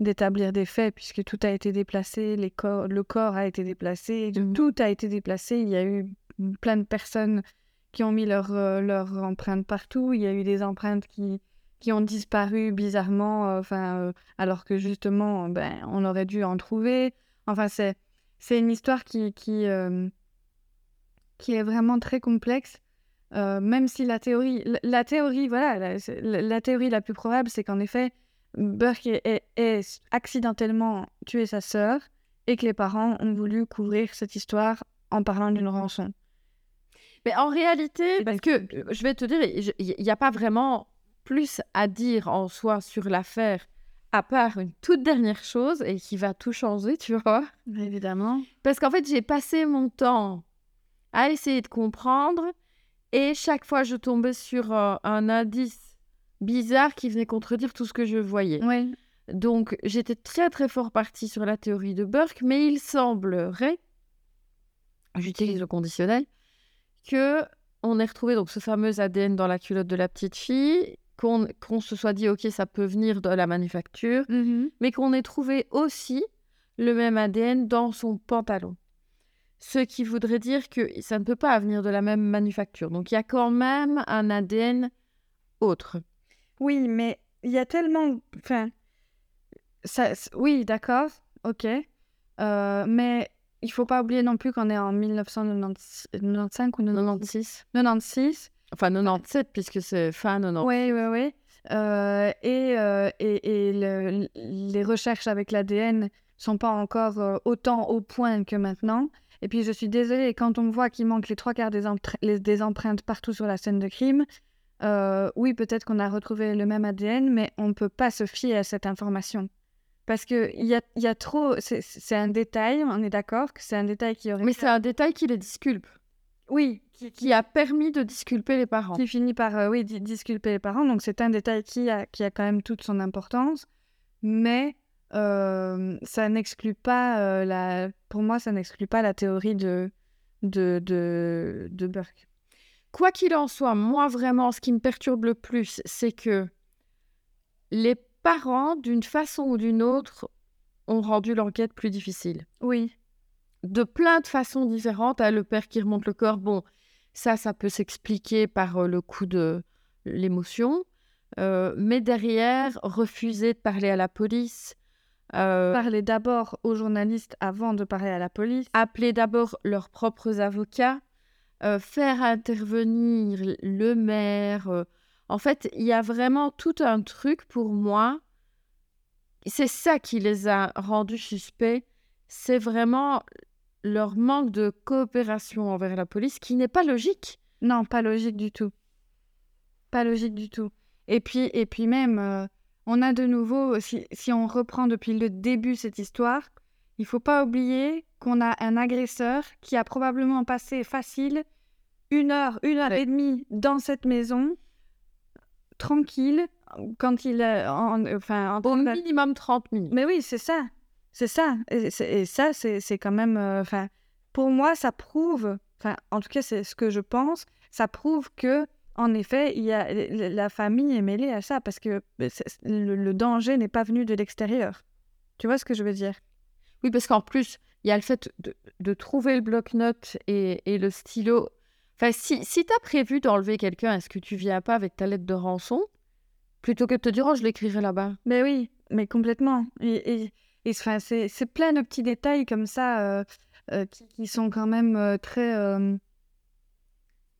d'établir des faits puisque tout a été déplacé, les corps, le corps a été déplacé, Mhm. tout a été déplacé. Il y a eu plein de personnes qui ont mis leur, euh, leur empreinte partout. Il y a eu des empreintes qui, qui ont disparu bizarrement, euh, enfin, euh, alors que justement, ben, on aurait dû en trouver. Enfin, c'est, c'est une histoire qui, qui, qui est vraiment très complexe. Même si la théorie, la, la théorie, voilà, la théorie la plus probable, c'est qu'en effet, Burke ait, accidentellement tué sa sœur et que les parents ont voulu couvrir cette histoire en parlant d'une rançon. Mais en réalité, parce que je vais te dire, il n'y a pas vraiment plus à dire en soi sur l'affaire, à part une toute dernière chose et qui va tout changer, tu vois. Évidemment. Parce qu'en fait, j'ai passé mon temps à essayer de comprendre et chaque fois, je tombais sur euh, un indice bizarre qui venait contredire tout ce que je voyais. Donc, j'étais très très fort partie sur la théorie de Burke, mais il semblerait, j'utilise le conditionnel, que on ait retrouvé donc ce fameux ADN dans la culotte de la petite fille, qu'on qu'on se soit dit ok ça peut venir de la manufacture, mais qu'on ait trouvé aussi le même ADN dans son pantalon. Ce qui voudrait dire que ça ne peut pas venir de la même manufacture. Donc il y a quand même un ADN autre. Oui, mais il y a tellement. Enfin. Ça, oui, d'accord, ok. Euh, mais il faut pas oublier non plus qu'on est en 1995 ou 96. 96. 96. Enfin 97 puisque c'est fin 90. Oui, oui, oui. Euh, et euh, et, et le- les recherches avec l'ADN sont pas encore autant au point que maintenant. Et puis je suis désolée, quand on voit qu'il manque les trois quarts des, des empreintes partout sur la scène de crime, euh, oui, peut-être qu'on a retrouvé le même ADN, mais on ne peut pas se fier à cette information. Parce qu'il y a, il y a trop... C'est un détail, on est d'accord que c'est un détail qui aurait... Mais c'est un détail qui les disculpe, Oui, qui, a permis de disculper les parents. qui finit par euh, oui, di- disculper les parents. Donc c'est un détail qui a, qui a quand même toute son importance. Mais euh, ça n'exclut pas, la... pour moi, ça n'exclut pas la théorie de, de, de, de Burke. Quoi qu'il en soit, moi vraiment, ce qui me perturbe le plus, c'est que les parents, d'une façon ou d'une autre, ont rendu l'enquête plus difficile. Oui, De plein de façons différentes. hein, le père qui remonte le corps, bon, ça, ça peut s'expliquer par euh, le coup de l'émotion. Euh, mais derrière, refuser de parler à la police, euh, parler d'abord aux journalistes avant de parler à la police. appeler d'abord leurs propres avocats, euh, faire intervenir le maire. euh. En fait, il y a vraiment tout un truc pour moi. C'est ça qui les a rendus suspects. C'est vraiment leur manque de coopération envers la police qui n'est pas logique. Non, pas logique du tout. Pas logique du tout. Et puis, et puis même, euh, on a de nouveau, si, si on reprend depuis le début cette histoire, il faut pas oublier qu'on a un agresseur qui a probablement passé facile une heure, une heure Ouais. et demie dans cette maison, tranquille, quand il est en, enfin, en Au de- minimum 30 minutes. mais oui, c'est ça. C'est ça. Et, ça, c'est quand même. euh, pour moi, ça prouve. Enfin, en tout cas, c'est ce que je pense. Ça prouve que, en effet, il y a la famille est mêlée à ça parce que le danger n'est pas venu de l'extérieur. Tu vois ce que je veux dire? Oui, parce qu'en plus, il y a le fait de, de trouver le bloc-notes et, et le stylo. Enfin, si, si tu as prévu d'enlever quelqu'un, est-ce que tu viens pas avec ta lettre de rançon? Plutôt que de te dire, oh, je l'écrirai là-bas Mais oui, mais complètement. Et, et Et enfin, c'est c'est plein de petits détails comme ça euh, euh, qui, qui sont quand même euh, très.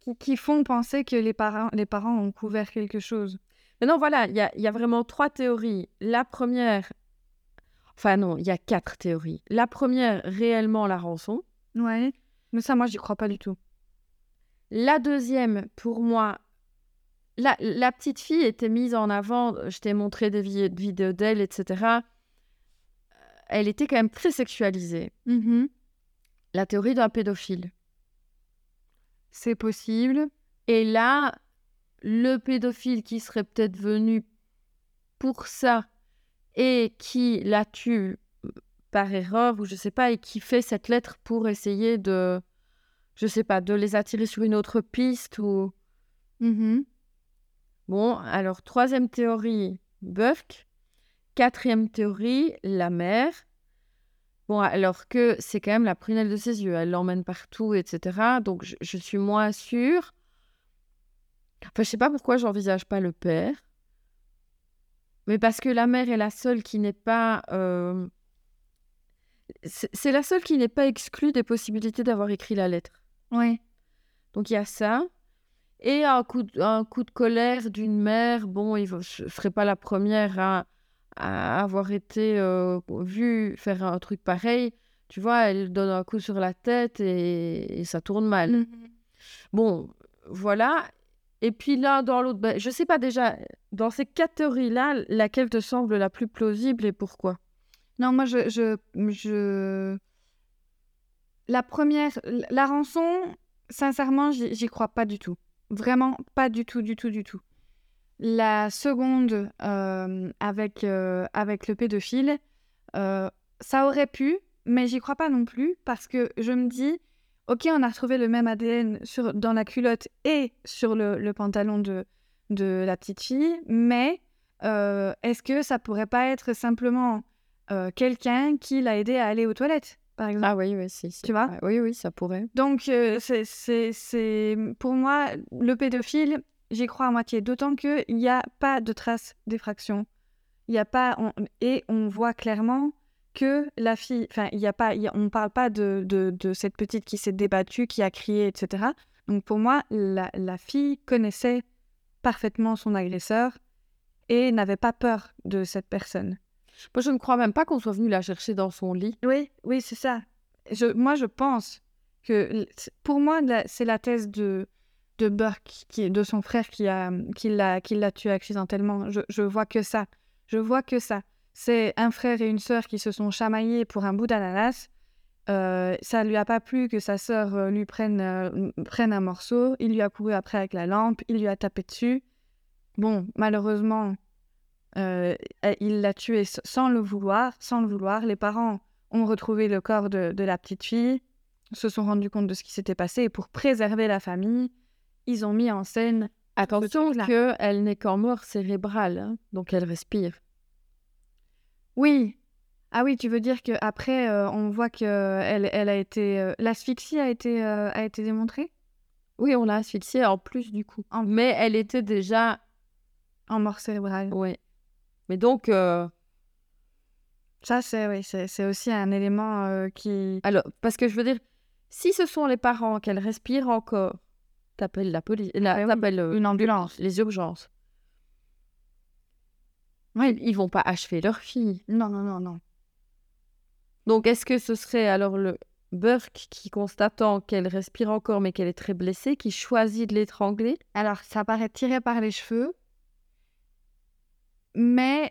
qui, qui font penser que les parents, les parents ont couvert quelque chose. Maintenant, voilà, il y a, il y a vraiment trois théories. La première, enfin non, il y a quatre théories. La première, réellement la rançon. Ouais. Mais ça, moi, j'y crois pas du tout. La deuxième, pour moi, la, la petite fille était mise en avant. Je t'ai montré des vi- vidéos d'elle, etc. Elle était quand même très sexualisée. Mhm. La théorie d'un pédophile. C'est possible. Et là, le pédophile qui serait peut-être venu pour ça et qui la tue par erreur ou je sais pas et qui fait cette lettre pour essayer de je sais pas de les attirer sur une autre piste ou Mhm. bon alors troisième théorie Burke quatrième théorie la mère bon alors que c'est quand même la prunelle de ses yeux elle l'emmène partout etc donc je, je suis moins sûre. Enfin je sais pas pourquoi j'envisage pas le père mais parce que la mère est la seule qui n'est pas euh, c'est la seule qui n'est pas exclue des possibilités d'avoir écrit la lettre Ouais. donc il y a ça. Et un coup de, un coup de colère d'une mère, bon, il ne serait pas la première à, à avoir été euh, vue faire un truc pareil. Tu vois, elle donne un coup sur la tête et, et ça tourne mal. Mhm. Bon, voilà. Et puis l'un dans l'autre, ben, je sais pas déjà, dans ces quatre théories-là, laquelle te semble la plus plausible et pourquoi? Non, moi, je, je, je... La première, la rançon, sincèrement, j'y j'y crois pas du tout. Vraiment, pas du tout, du tout, du tout. La seconde, euh, avec, euh, avec le pédophile, euh, ça aurait pu, mais j'y crois pas non plus, parce que je me dis, ok, on a retrouvé le même ADN sur, dans la culotte et sur le, le pantalon de, de la petite fille, mais euh, est-ce que ça pourrait pas être simplement euh, quelqu'un qui l'a aidé à aller aux toilettes, par exemple? Ah oui, oui, si. si. Tu vois? Ah, Oui, oui, ça pourrait. Donc, euh, c'est, pour moi, le pédophile, j'y crois à moitié, d'autant qu'il n'y a pas de traces d'effraction. Il y a pas, on- et on voit clairement que la fille, enfin, il y a pas, il y a- on ne parle pas de, de, de cette petite qui s'est débattue, qui a crié, etc. Donc, pour moi, la, la fille connaissait parfaitement son agresseur et n'avait pas peur de cette personne. Moi, je ne crois même pas qu'on soit venu la chercher dans son lit. Oui, oui, c'est ça. Je, moi, je pense que pour moi, c'est la thèse de, de Burke, qui, de son frère qui l'a qui l'a qui l'a tué accidentellement. Je, je vois que ça. Je vois que ça. C'est un frère et une sœur qui se sont chamaillés pour un bout d'ananas. Euh, ça lui a pas plu que sa sœur euh, lui prenne, euh, prenne un morceau. Il lui a couru après avec la lampe. Il lui a tapé dessus. Bon, malheureusement, euh, il l'a tué sans le vouloir, sans le vouloir. Les parents ont retrouvé le corps de, de la petite fille, se sont rendus compte de ce qui s'était passé et pour préserver la famille, ils ont mis en scène Attention qu'elle n'est qu'en mort cérébrale, hein, donc elle respire. Oui. Ah oui, tu veux dire qu'après, on voit que elle, elle a été... euh, L'asphyxie a été, euh, a été démontrée? Oui, on l'a asphyxiée en plus du coup. En- Mais elle était déjà... en mort cérébrale. Ouais. Mais donc, euh, Ça, c'est oui, c'est c'est aussi un élément euh, qui... alors, parce que je veux dire, si ce sont les parents qu'elle respire encore, t'appelles la police, la, Ah oui, t'appelles, euh, Une ambulance. les urgences. Oui. Ils vont pas achever leur fille. Non, non, non, non. Donc, est-ce que ce serait alors le Burke qui, constatant qu'elle respire encore mais qu'elle est très blessée, qui choisit de l'étrangler? Alors, ça paraît tiré par les cheveux, mais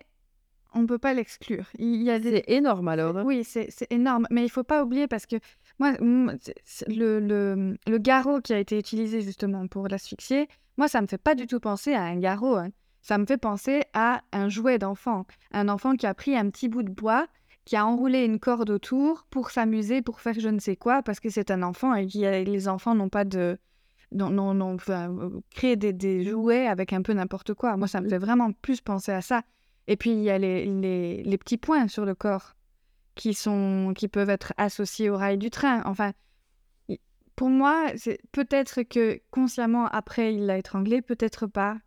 on ne peut pas l'exclure. Il y a des... C'est énorme alors. hein. Oui, c'est énorme. Mais il faut pas oublier parce que moi, le, le, le garrot qui a été utilisé justement pour l'asphyxier, moi, ça me fait pas du tout penser à un garrot. hein. Ça me fait penser à un jouet d'enfant. Un enfant qui a pris un petit bout de bois, qui a enroulé une corde autour pour s'amuser, pour faire je ne sais quoi, parce que c'est un enfant et que les enfants n'ont pas de. n'ont- n'ont- enfin, euh, créé des, des jouets avec un peu n'importe quoi. Moi, ça me fait vraiment plus penser à ça. Et puis, il y a les, les, les petits points sur le corps qui, sont, qui peuvent être associés au rail du train. Enfin, pour moi, c'est peut-être que consciemment, après, il l'a étranglée, peut-être pas.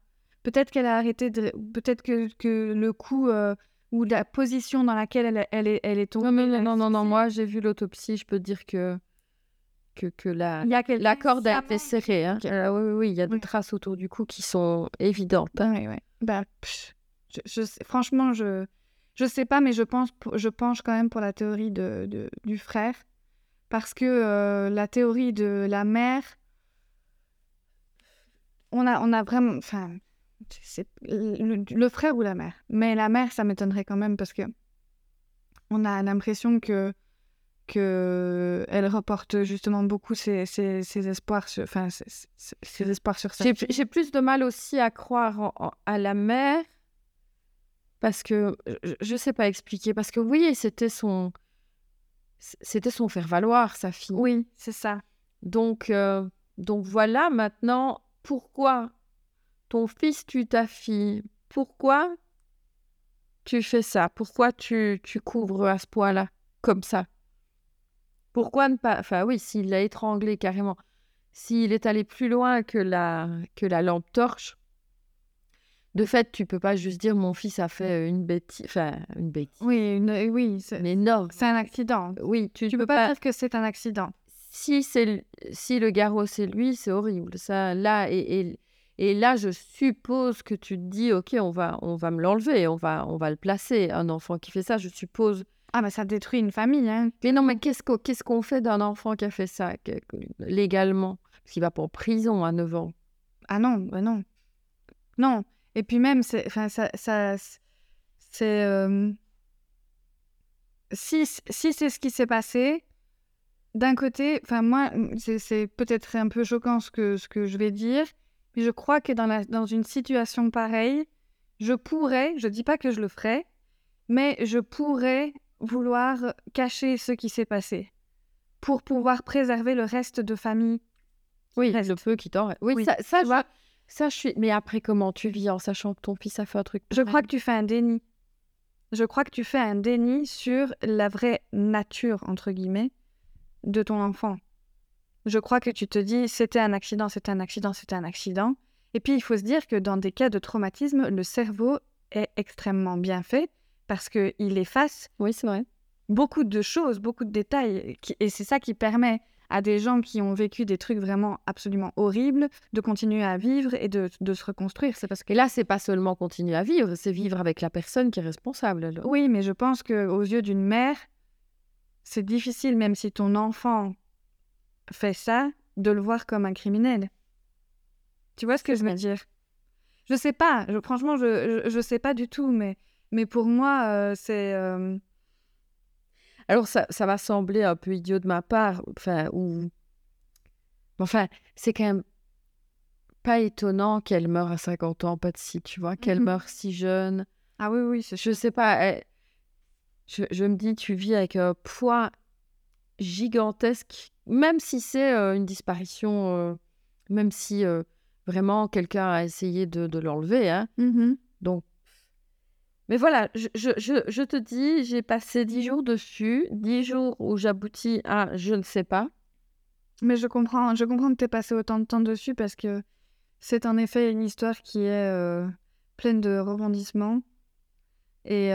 Peut-être qu'elle a arrêté de... Peut-être que, que le coup, euh, ou la position dans laquelle elle, elle est, elle est tombée. Non, mais non, non, non, moi j'ai vu l'autopsie, je peux te dire que, que, que la, Il y a la corde a été serrée. Hein. Euh, oui, oui, oui, il y a des Oui. traces autour du cou qui sont évidentes. hein. Ouais. Bah, pff, je, je sais- franchement, je je sais pas, mais je pense je penche quand même pour la théorie de, de- du frère parce que euh, la théorie de la mère, on a on a vraiment, enfin, c'est le, le frère ou la mère, mais la mère, ça m'étonnerait quand même parce que on a l'impression que que elle reporte justement beaucoup ses, ses, ses espoirs sur, enfin, ses, espoirs sur J'ai plus de mal aussi à croire en- en- à la mère parce que je, je sais pas expliquer. Parce que oui c'était son c'était son faire valoir sa fille. Oui, c'est ça. donc euh, donc voilà maintenant pourquoi ton fils tue ta fille pourquoi tu fais ça? Pourquoi tu tu couvres à ce point-là comme ça? Pourquoi ne pas enfin oui s'il l'a étranglé carrément s'il est allé plus loin que la, que la lampe torche, de fait, tu peux pas juste dire mon fils a fait une bêtise, enfin une bêtise, Oui, une- oui, c'est une énorme. c'est un accident. Oui, tu, Tu peux peux pas dire que c'est un accident. Si c'est si le garrot c'est lui, c'est horrible. Ça, là et, et, et là, je suppose que tu te dis, ok, on va on va me l'enlever, on va on va le placer. Un enfant qui fait ça, je suppose. Ah, mais ça détruit une famille, hein. Mais non, mais qu'est-ce qu'on qu'est-ce qu'on fait d'un enfant qui a fait ça que- que- légalement? Parce qu'il va pas en prison à 9 ans. Ah non, bah non. Non. Et puis même, c'est, enfin, ça, ça, c'est, euh, si, si c'est ce qui s'est passé, d'un côté, enfin moi, c'est, c'est peut-être un peu choquant ce que, ce que je vais dire, mais je crois que dans, la, dans une situation pareille, je pourrais, je dis pas que je le ferais, mais je pourrais vouloir cacher ce qui s'est passé pour pouvoir préserver le reste de famille. Oui, Reste. le feu qui t'en Oui, Oui, ça, je, ça, je suis. Mais après, comment tu vis en sachant que ton fils a fait un truc Je crois que tu fais un déni. Je crois que tu fais un déni sur la vraie nature, entre guillemets, de ton enfant. Je crois que tu te dis, c'était un accident, c'était un accident, c'était un accident. Et puis, il faut se dire que dans des cas de traumatisme, le cerveau est extrêmement bien fait parce qu'il efface Oui, c'est vrai. beaucoup de choses, beaucoup de détails. Et c'est ça qui permet à des gens qui ont vécu des trucs vraiment absolument horribles de continuer à vivre et de, de se reconstruire. C'est parce que Et là, c'est pas seulement continuer à vivre, c'est vivre avec la personne qui est responsable. alors. Oui, mais je pense que aux yeux d'une mère, c'est difficile, même si ton enfant fait ça, de le voir comme un criminel. Tu vois ce que je veux dire? Je sais pas. Je, franchement, je, je je sais pas du tout, mais mais pour moi, euh, c'est euh, Alors, ça, ça va sembler un peu idiot de ma part, enfin, ou. Enfin, c'est quand même pas étonnant qu'elle meure à 50 ans, pas de si, tu vois, qu'elle Mhm. meure si jeune. ah oui oui, c'est Je sais pas, elle- je, je me dis, tu vis avec un poids gigantesque, même si c'est euh, une disparition, euh, même si euh, vraiment quelqu'un a essayé de, de l'enlever, hein. Mhm. Donc, mais voilà, je, je, je, je te dis, j'ai passé dix jours dessus, dix jours où j'aboutis à je ne sais pas. Mais je comprends, je comprends que tu aies passé autant de temps dessus parce que c'est en effet une histoire qui est pleine de rebondissements. Et,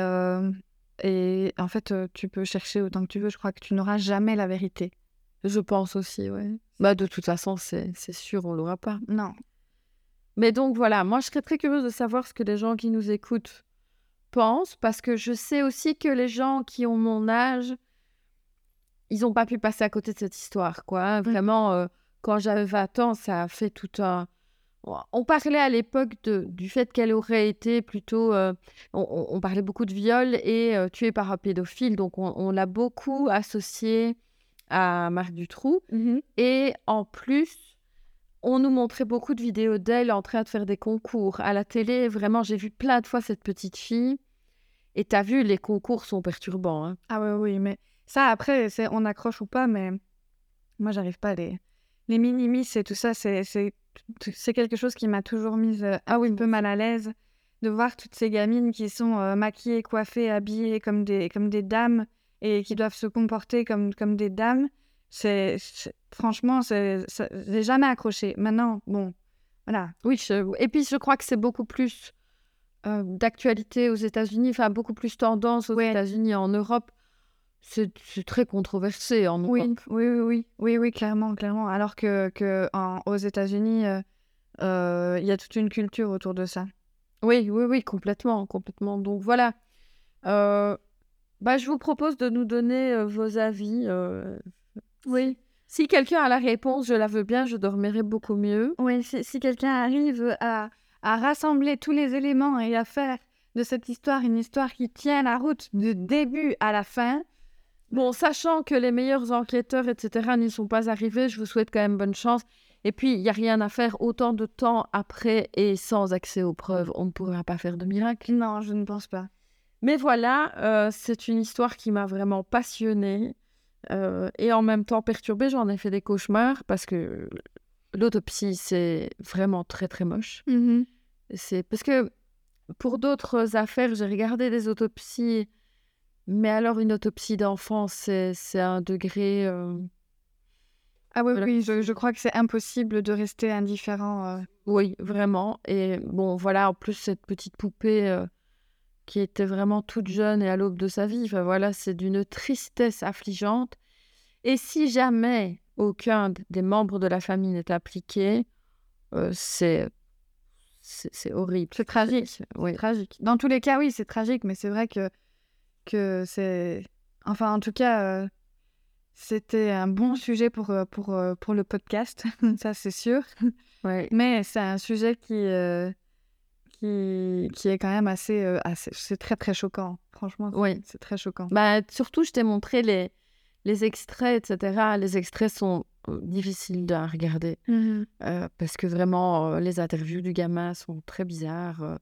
et en fait, tu peux chercher autant que tu veux. Je crois que tu n'auras jamais la vérité. Je pense aussi, ouais. Bah, de toute façon, c'est sûr, on l'aura pas. Non. Mais donc voilà, moi je serais très curieuse de savoir ce que les gens qui nous écoutent pensent, parce que je sais aussi que les gens qui ont mon âge, ils n'ont pas pu passer à côté de cette histoire, quoi. Vraiment, euh, quand j'avais 20 ans, ça a fait tout un... On parlait à l'époque du fait qu'elle aurait été plutôt... euh, on parlait beaucoup de viol et euh, tuée par un pédophile, donc on, on l'a beaucoup associé à Marc Dutroux. Et en plus, on nous montrait beaucoup de vidéos d'elle en train de faire des concours. À la télé, vraiment, j'ai vu plein de fois cette petite fille. Et t'as vu, les concours sont perturbants. hein. Ah oui, oui, mais ça, après, c'est on accroche ou pas, mais moi, j'arrive pas. Les, les mini-miss et tout ça, c'est c'est- c'est quelque chose qui m'a toujours mise euh, Ah oui, un peu mal à l'aise de voir toutes ces gamines qui sont euh, maquillées, coiffées, habillées comme des, comme des dames et qui doivent se comporter comme, comme des dames. C'est franchement, j'ai jamais accroché. Maintenant, bon, voilà. Oui, je- et puis je crois que c'est beaucoup plus euh, d'actualité aux États-Unis, enfin beaucoup plus tendance aux Ouais. États-Unis en Europe. C'est très controversé en Oui, Europe. oui, oui, oui, oui, oui, clairement, clairement. Alors que, que en- aux États-Unis, euh, euh, il y a toute une culture autour de ça. Oui, oui, oui, complètement, complètement. Donc voilà. Bah, je vous propose de nous donner euh, vos avis. euh. Oui. Si quelqu'un a la réponse, je la veux bien, je dormirai beaucoup mieux. Oui, si, si quelqu'un arrive à, à rassembler tous les éléments et à faire de cette histoire une histoire qui tient la route du début à la fin, Bon, sachant que les meilleurs enquêteurs, etc., n'y sont pas arrivés, je vous souhaite quand même bonne chance. Et puis, il n'y a rien à faire autant de temps après et sans accès aux preuves. On ne pourra pas faire de miracle. non, je ne pense pas. Mais voilà, euh, c'est une histoire qui m'a vraiment passionnée euh, et en même temps perturbée. J'en ai fait des cauchemars parce que l'autopsie, c'est vraiment très, très moche. C'est parce que pour d'autres affaires, j'ai regardé des autopsies, mais alors une autopsie d'enfant, c'est c'est un degré. euh, Ah oui, Voilà. oui, je, je crois que c'est impossible de rester indifférent. euh. Oui, vraiment. Et bon, voilà, en plus, cette petite poupée euh, qui était vraiment toute jeune et à l'aube de sa vie, enfin voilà, c'est d'une tristesse affligeante. Et si jamais aucun des membres de la famille n'est impliqué, euh, c'est c'est horrible. C'est tragique. Oui. Tragique. Dans tous les cas, oui, c'est tragique, mais c'est vrai que, que c'est... Enfin, en tout cas, euh, c'était un bon sujet pour, euh, pour, pour le podcast, ça c'est sûr. Ouais. Mais c'est un sujet qui, euh, qui, qui est quand même assez... euh, assez... C'est très, très choquant. Franchement, Oui. c'est très choquant. Bah, surtout, je t'ai montré les, les extraits, etc. Les extraits sont euh, difficiles à regarder. Mhm. Euh, parce que vraiment, les interviews du gamin sont très bizarres.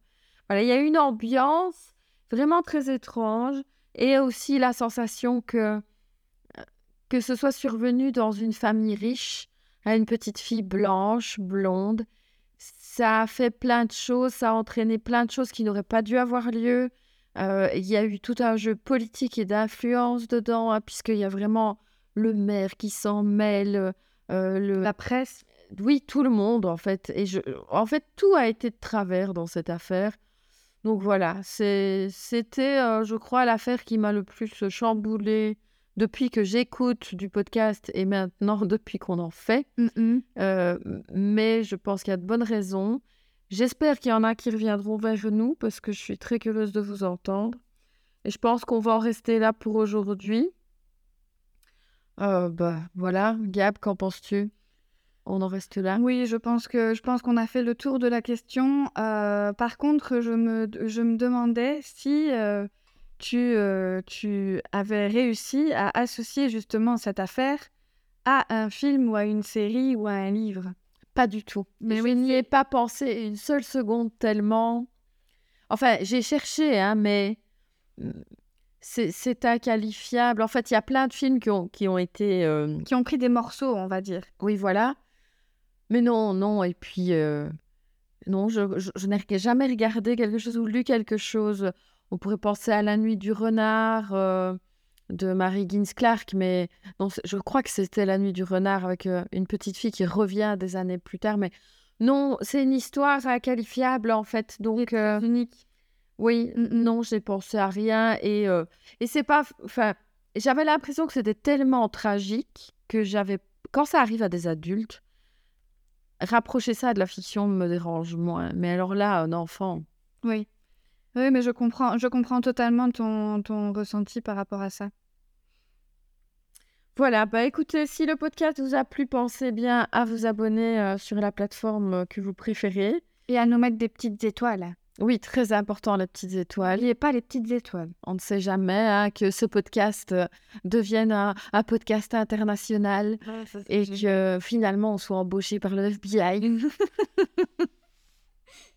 Voilà, il y a une ambiance vraiment très étrange et aussi la sensation que, que ce soit survenu dans une famille riche, à une petite fille blanche, blonde, ça a fait plein de choses, ça a entraîné plein de choses qui n'auraient pas dû avoir lieu. Euh, Il y a eu tout un jeu politique et d'influence dedans, hein, puisqu'il y a vraiment le maire qui s'en mêle, euh, le, La presse, oui, tout le monde, en fait. Et je... en fait, tout a été de travers dans cette affaire. Donc voilà, c'était, euh, je crois, l'affaire qui m'a le plus chamboulée depuis que j'écoute du podcast et maintenant depuis qu'on en fait. Mhm. Euh, mais je pense qu'il y a de bonnes raisons. J'espère qu'il y en a qui reviendront vers nous parce que je suis très curieuse de vous entendre. Et je pense qu'on va en rester là pour aujourd'hui. Euh, bah voilà, Gab, qu'en penses-tu? On en reste là Oui, je pense que je pense qu'on a fait le tour de la question. Euh, par contre, je me, je me demandais si tu, euh, tu avais réussi à associer justement cette affaire à un film ou à une série ou à un livre? Pas du tout. Mais je oui, n'y ai pas pensé une seule seconde tellement. Enfin, j'ai cherché, hein, mais mm, c'est c'est inqualifiable. En fait, il y a plein de films qui ont, qui ont été. euh, Qui ont pris des morceaux, on va dire. Oui, voilà. Mais non, non. Et puis, euh, non, je, je, je n'ai jamais regardé quelque chose ou lu quelque chose. On pourrait penser à La Nuit du Renard euh, de Mary Gins Clark, mais non, je crois que c'était La Nuit du Renard avec euh, une petite fille qui revient des années plus tard. Mais non, c'est une histoire inqualifiable en fait. Donc, euh, Unique. oui, Mm, mm. non, j'ai pensé à rien. Et, et c'est pas. Enfin, j'avais l'impression que c'était tellement tragique que j'avais. Quand ça arrive à des adultes, rapprocher ça de la fiction me dérange moins. Mais alors là, un enfant. Oui. Oui, mais je comprends, je comprends totalement ton, ton ressenti par rapport à ça. Voilà, bah écoutez, si le podcast vous a plu, pensez bien à vous abonner euh, sur la plateforme euh, que vous préférez. Et à nous mettre des petites étoiles. Oui, très important, les petites étoiles. N'oubliez pas les petites étoiles. On ne sait jamais hein, que ce podcast euh, devienne un, un podcast international et que finalement on soit embauché par le FBI.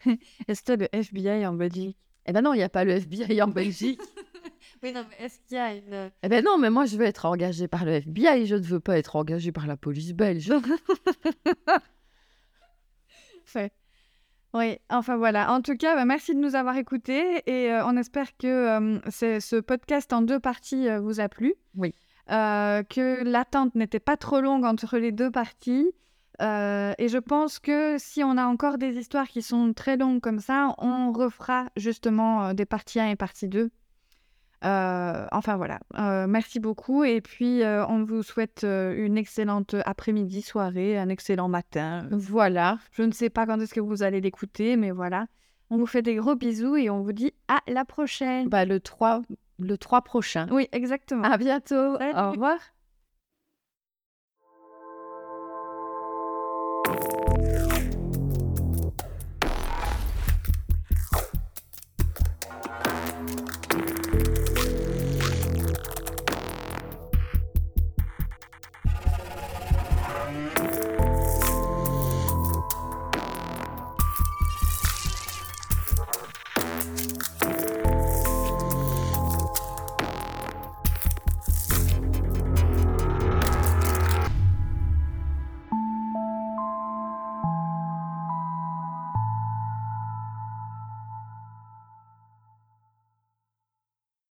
Est-ce que le FBI en Belgique? Eh ben non, il n'y a pas le FBI en Belgique. Oui, non, mais est-ce qu'il y a une... eh ben non, mais moi je veux être engagé par le FBI, je ne veux pas être engagé par la police belge. Fait. Oui, enfin voilà. En tout cas, bah, merci de nous avoir écoutés et euh, on espère que euh, ce podcast en deux parties euh, vous a plu. Oui. Euh, que l'attente n'était pas trop longue entre les deux parties. Euh, et je pense que si on a encore des histoires qui sont très longues comme ça, on refera justement euh, des parties 1 et partie 2. Euh, enfin voilà, Euh, merci beaucoup et puis on vous souhaite une excellente après-midi, soirée, un excellent matin. Voilà. Je ne sais pas quand est-ce que vous allez l'écouter, mais voilà. On vous fait des gros bisous et on vous dit à la prochaine. Bah, le 3, le 3 prochain. Oui, exactement. À bientôt. Salut. Au revoir.